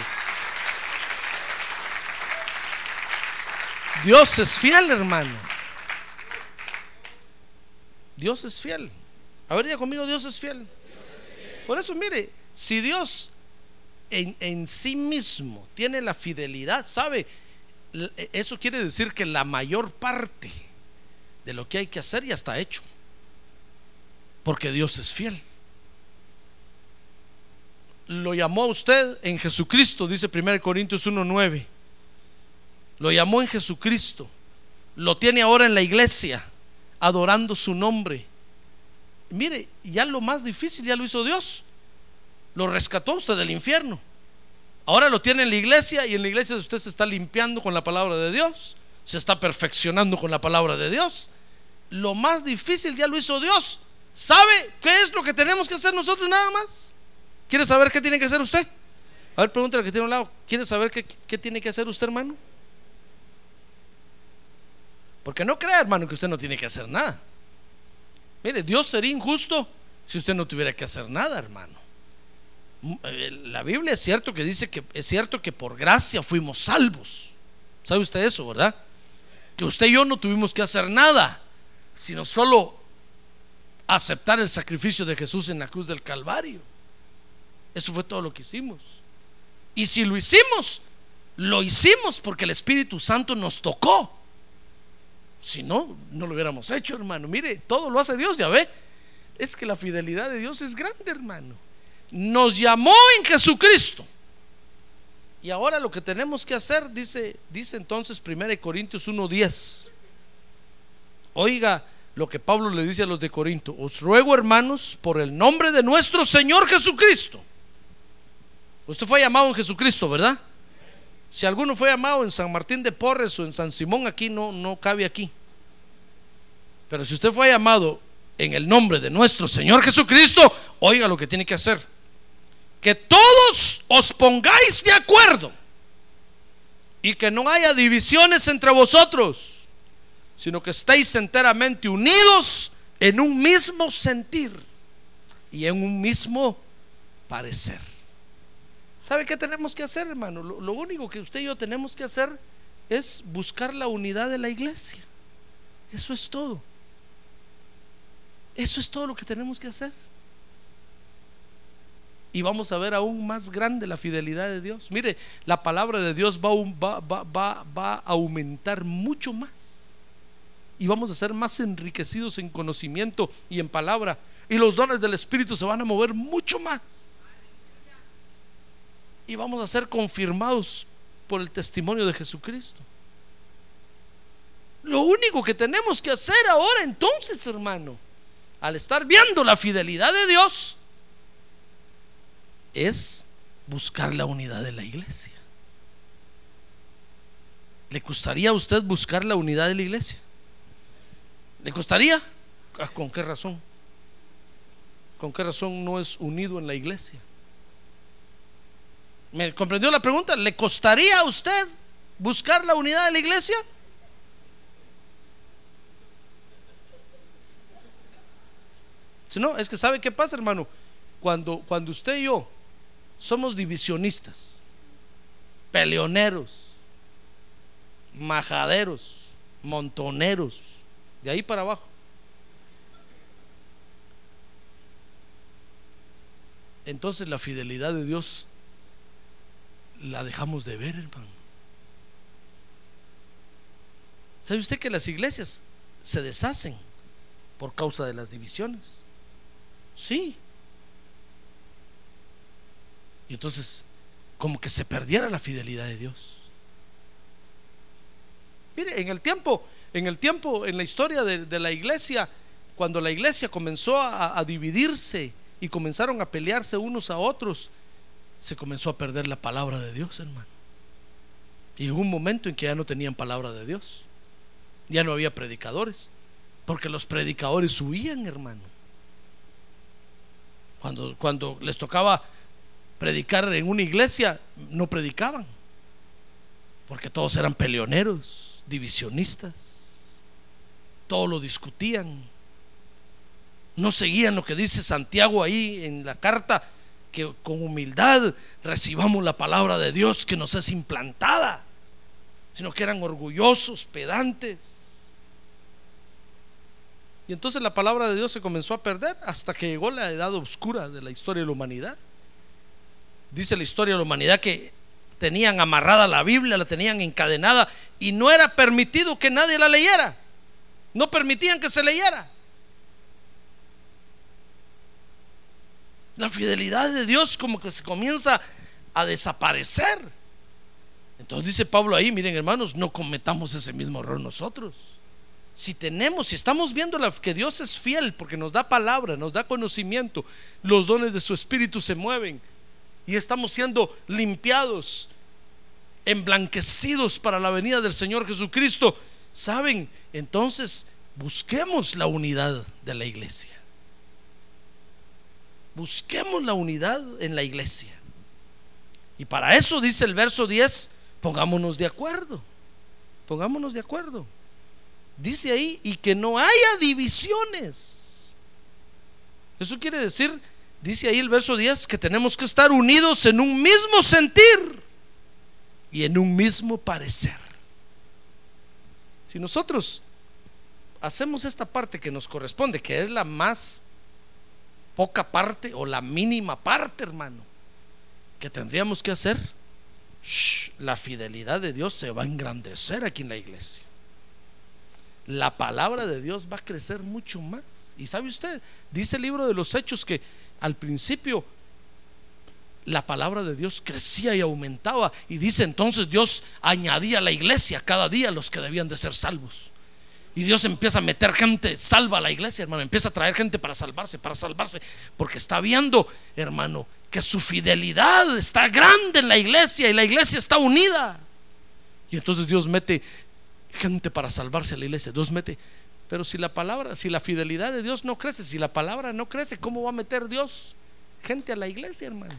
Dios es fiel, hermano. Dios es fiel. A ver, diga conmigo, Dios es fiel. Por eso, mire, si Dios en, en, sí mismo tiene la fidelidad, ¿sabe? Eso quiere decir que la mayor parte de lo que hay que hacer ya está hecho. Porque Dios es fiel. Lo llamó a usted en Jesucristo, dice 1 Corintios 1.9. Lo llamó en Jesucristo. Lo tiene ahora en la iglesia, adorando su nombre. Mire, ya lo más difícil ya lo hizo Dios. Lo rescató usted del infierno. Ahora lo tiene en la iglesia y en la iglesia usted se está limpiando con la palabra de Dios. Se está perfeccionando con la palabra de Dios. Lo más difícil ya lo hizo Dios. ¿Sabe qué es lo que tenemos que hacer nosotros nada más? ¿Quiere saber qué tiene que hacer usted? A ver, pregúntale al que tiene a un lado. ¿Quiere saber qué, tiene que hacer usted, hermano? Porque no crea, hermano, que usted no tiene que hacer nada. Mire, Dios sería injusto si usted no tuviera que hacer nada, hermano. Eh, la Biblia es cierto que dice que es cierto que por gracia fuimos salvos. ¿Sabe usted eso, verdad? Que usted y yo no tuvimos que hacer nada, sino solo aceptar el sacrificio de Jesús en la cruz del Calvario. Eso fue todo lo que hicimos. Y si lo hicimos, lo hicimos porque el Espíritu Santo nos tocó. Si no, no lo hubiéramos hecho, hermano. Mire, todo lo hace Dios, ya ve. Es que la fidelidad de Dios es grande, hermano. Nos llamó en Jesucristo. Y ahora lo que tenemos que hacer, dice, dice entonces 1 Corintios 1:10. Oiga lo que Pablo le dice a los de Corinto. Os ruego, hermanos, por el nombre de nuestro Señor Jesucristo. Usted fue llamado en Jesucristo, ¿verdad? Si alguno fue llamado en San Martín de Porres o en San Simón, aquí no, no cabe aquí. Pero si usted fue llamado en el nombre de nuestro Señor Jesucristo, oiga lo que tiene que hacer. Que todos os pongáis de acuerdo y que no haya divisiones entre vosotros, sino que estéis enteramente unidos en un mismo sentir y en un mismo parecer. ¿Sabe qué tenemos que hacer, hermano? Lo, único que usted y yo tenemos que hacer es buscar la unidad de la iglesia. Eso es todo. Eso es todo lo que tenemos que hacer. Y vamos a ver aún más grande la fidelidad de Dios. Mire, la palabra de Dios va- va a aumentar mucho más. Y vamos a ser más enriquecidos en conocimiento y en palabra. Y los dones del Espíritu se van a mover mucho más. Y vamos a ser confirmados por el testimonio de Jesucristo. Lo único que tenemos que hacer ahora entonces, hermano, al estar viendo la fidelidad de Dios, es buscar la unidad de la iglesia. ¿Le gustaría a usted buscar la unidad de la iglesia? ¿Le gustaría? Ah, ¿Con qué razón? ¿Con qué razón no es unido en la iglesia? ¿Me comprendió la pregunta? ¿Le costaría a usted buscar la unidad de la iglesia? Si no, es que sabe qué pasa, hermano. Cuando, cuando usted y yo somos divisionistas, peleoneros, majaderos, montoneros, de ahí para abajo. Entonces la fidelidad de Dios la dejamos de ver, hermano. ¿Sabe usted que las iglesias se deshacen por causa de las divisiones? Sí. Y entonces, como que se perdiera la fidelidad de Dios. Mire, en el tiempo, en el tiempo, en la historia de, la iglesia, cuando la iglesia comenzó a dividirse y comenzaron a pelearse unos a otros, se comenzó a perder la palabra de Dios, hermano. Y hubo un momento en que ya no tenían palabra de Dios. Ya no había predicadores. Porque los predicadores huían, hermano. Cuando, cuando les tocaba predicar en una iglesia, no predicaban. Porque todos eran peleoneros, divisionistas. Todo lo discutían. No seguían lo que dice Santiago ahí en la carta, que con humildad recibamos la palabra de Dios que nos es implantada, sino que eran orgullosos, pedantes. Y entonces la palabra de Dios se comenzó a perder hasta que llegó la edad oscura de la historia de la humanidad. Dice la historia de la humanidad que tenían amarrada la Biblia, la tenían encadenada y no era permitido que nadie la leyera. No permitían que se leyera. La fidelidad de Dios como que se comienza a desaparecer. Entonces dice Pablo ahí, miren hermanos, no cometamos ese mismo error nosotros. Si tenemos, si estamos viendo que Dios es fiel porque nos da palabra, nos da conocimiento, los dones de su espíritu se mueven y estamos siendo limpiados, emblanquecidos para la venida del Señor Jesucristo, ¿saben? Entonces busquemos la unidad de la iglesia. Busquemos la unidad en la iglesia. Y para eso dice el verso 10, pongámonos de acuerdo. Pongámonos de acuerdo. Dice ahí, y que no haya divisiones. Eso quiere decir, dice ahí el verso 10, que tenemos que estar unidos en un mismo sentir y en un mismo parecer. Si nosotros hacemos esta parte que nos corresponde, que es la más poca parte o la mínima parte, hermano, que tendríamos que hacer, la fidelidad de Dios se va a engrandecer aquí en la iglesia. La palabra de Dios va a crecer mucho más. Y sabe usted, dice el libro de los Hechos que al principio la palabra de Dios crecía y aumentaba. Y dice entonces Dios añadía a la iglesia cada día los que debían de ser salvos. Y Dios empieza a meter gente, salva a la iglesia, hermano. Empieza a traer gente para salvarse, para salvarse. Porque está viendo, hermano, que su fidelidad está grande en la iglesia y la iglesia está unida. Y entonces Dios mete gente para salvarse a la iglesia. Dios mete. Pero si la palabra, si la fidelidad de Dios no crece, si la palabra no crece, ¿cómo va a meter Dios gente a la iglesia, hermano?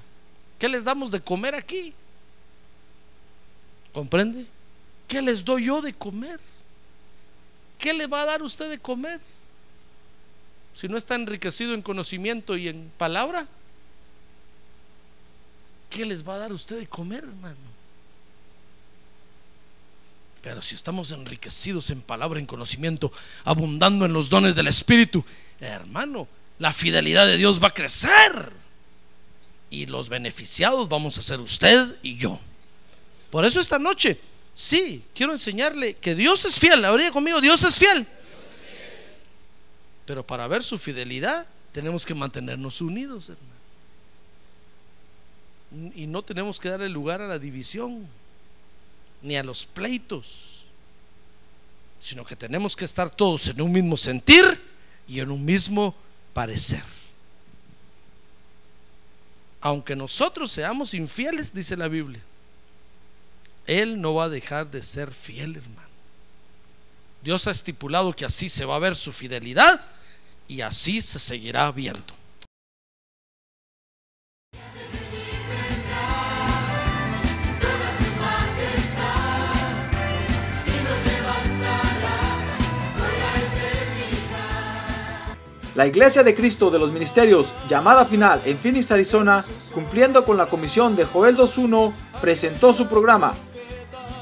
¿Qué les damos de comer aquí? ¿Comprende? ¿Qué les doy yo de comer? ¿Qué le va a dar usted de comer? Si no está enriquecido en conocimiento y en palabra, ¿qué les va a dar usted de comer, hermano? Pero si estamos enriquecidos en palabra, en conocimiento, abundando en los dones del Espíritu, hermano, la fidelidad de Dios va a crecer. Y los beneficiados vamos a ser usted y yo. Por eso esta noche Sí, quiero enseñarle que Dios es fiel. Habría conmigo, Dios es fiel. Pero para ver su fidelidad tenemos que mantenernos unidos, hermano. Y no tenemos que darle lugar a la división, ni a los pleitos, sino que tenemos que estar todos en un mismo sentir y en un mismo parecer. Aunque nosotros seamos infieles, dice la Biblia, él no va a dejar de ser fiel, hermano. Dios ha estipulado que así se va a ver su fidelidad y así se seguirá viendo. La Iglesia de Cristo de los Ministerios, llamada final en Phoenix, Arizona, cumpliendo con la comisión de Joel 2.1, presentó su programa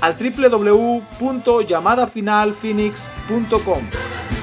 al www.llamadafinalphoenix.com.